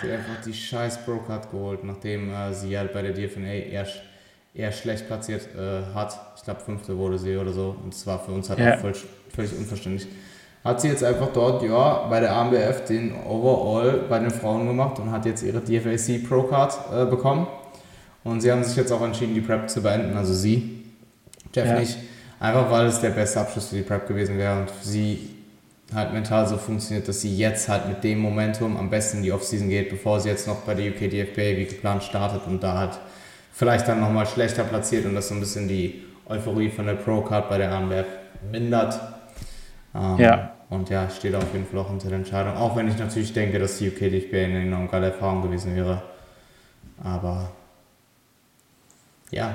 B: Sie hat einfach die scheiß Pro-Card geholt, nachdem äh, sie halt bei der DFNA eher, eher schlecht platziert äh, hat. Ich glaube, fünfte wurde sie oder so. Und es war für uns halt ja. auch völlig, völlig unverständlich. Hat sie jetzt einfach dort, ja, bei der AMBF den Overall bei den Frauen gemacht und hat jetzt ihre DFAC Pro-Card äh, bekommen. Und sie haben sich jetzt auch entschieden, die Prep zu beenden, also sie, Jeff ja. nicht. Einfach weil es der beste Abschluss für die Prep gewesen wäre und sie halt mental so funktioniert, dass sie jetzt halt mit dem Momentum am besten in die Offseason geht, bevor sie jetzt noch bei der UK DFB wie geplant startet und da halt vielleicht dann nochmal schlechter platziert und das so ein bisschen die Euphorie von der Pro-Card bei der AMBF mindert. Ähm, ja. Und ja, steht auf jeden Fall auch hinter der Entscheidung. Auch wenn ich natürlich denke, dass die UK DFB eine enorm geile Erfahrung gewesen wäre. Aber ja,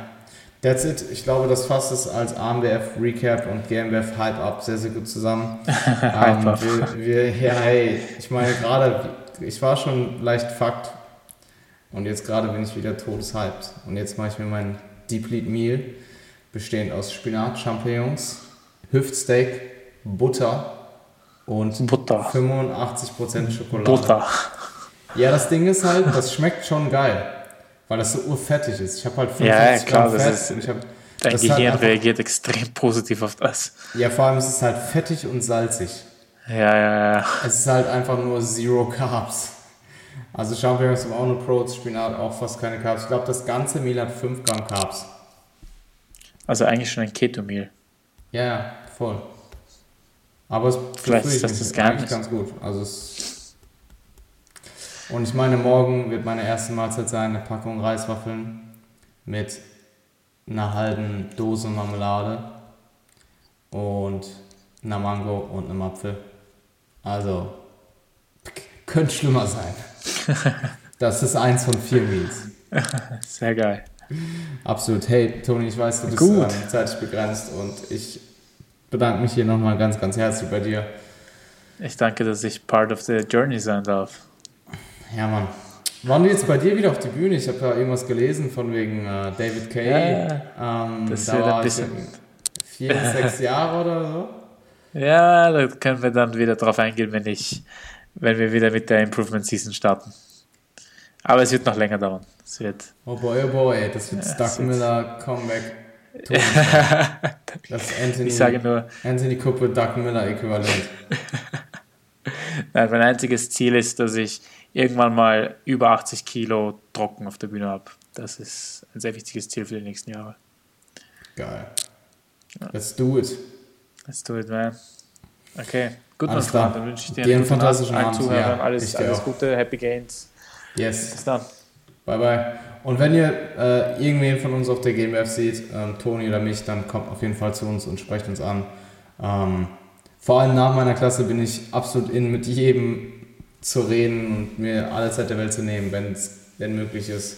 B: that's it. Ich glaube, das fasst es als AMBF Recap und GmbF Hype Up sehr, sehr gut zusammen. <laughs> ähm, wir, wir, ja, hey, ich meine, gerade, ich war schon leicht Fakt und jetzt gerade bin ich wieder todeshyped. Und jetzt mache ich mir mein Deplete Meal, bestehend aus Spinat, Champignons, Hüftsteak, Butter und
A: Butter.
B: 85% Schokolade.
A: Butter.
B: Ja, das Ding ist halt, das schmeckt schon geil weil das so urfettig ist. Ich habe halt
A: 50 ja, klar, Gramm Fett. Ist, und ich hab, dein Gehirn halt reagiert extrem positiv auf das.
B: Ja, vor allem ist es halt fettig und salzig.
A: Ja, ja, ja.
B: Es ist halt einfach nur Zero Carbs. Also Champignons haben auch nur Protein, Spinat auch fast keine Carbs. Ich glaube, das ganze Meal hat 5 Gramm Carbs.
A: Also eigentlich schon ein Keto-Meal.
B: Ja, ja, voll. Aber es
A: Vielleicht ist das das Geheimnis.
B: ganz gut. Also es und ich meine, morgen wird meine erste Mahlzeit sein, eine Packung Reiswaffeln mit einer halben Dose Marmelade und einer Mango und einem Apfel. Also, könnte schlimmer sein. <laughs> Das ist eins von vier Meals.
A: Sehr geil.
B: Absolut. Hey, Toni, ich weiß, du bist ähm, zeitlich begrenzt und ich bedanke mich hier nochmal ganz, ganz herzlich bei dir.
A: Ich danke, dass ich part of the journey sein darf.
B: Ja, Mann. Waren die jetzt bei dir wieder auf die Bühne? Ich habe da irgendwas gelesen von wegen äh, David Kay. Ja, ähm, das da war ein bisschen. Vier, <laughs> sechs Jahre oder so.
A: Ja, da können wir dann wieder drauf eingehen, wenn ich, wenn wir wieder mit der Improvement Season starten. Aber es wird noch länger dauern. Es wird.
B: Oh boy, oh boy, das wird ja, Stuck Miller Comeback. <laughs> das Anthony,
A: ich sage nur.
B: Anthony Cooper, Doug Miller Äquivalent. <laughs>
A: Nein, mein einziges Ziel ist, dass ich irgendwann mal über 80 Kilo trocken auf der Bühne habe. Das ist ein sehr wichtiges Ziel für die nächsten Jahre.
B: Geil. Ja. Let's do it.
A: Let's do it, man. Okay, gut,
B: mein Freund.
A: Dann wünsche ich dir,
B: dir einen fantastischen Abend.
A: Zuhörern ja, alles, alles Gute, Happy Gains.
B: Yes.
A: Bis dann.
B: Bye, bye. Und wenn ihr äh, irgendwen von uns auf der GmbF seht, ähm, Toni oder mich, dann kommt auf jeden Fall zu uns und sprecht uns an. Ähm, vor allem nach meiner Klasse bin ich absolut in mit jedem zu reden und mir alle Zeit der Welt zu nehmen, wenn es denn möglich ist.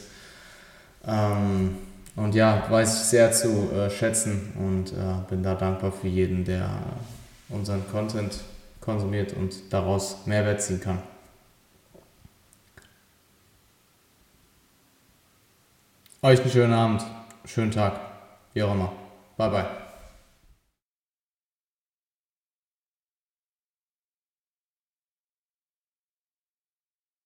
B: Ähm, Und ja, weiß ich sehr zu äh, schätzen und äh, bin da dankbar für jeden, der unseren Content konsumiert und daraus Mehrwert ziehen kann. Euch einen schönen Abend, schönen Tag, wie auch immer. Bye bye.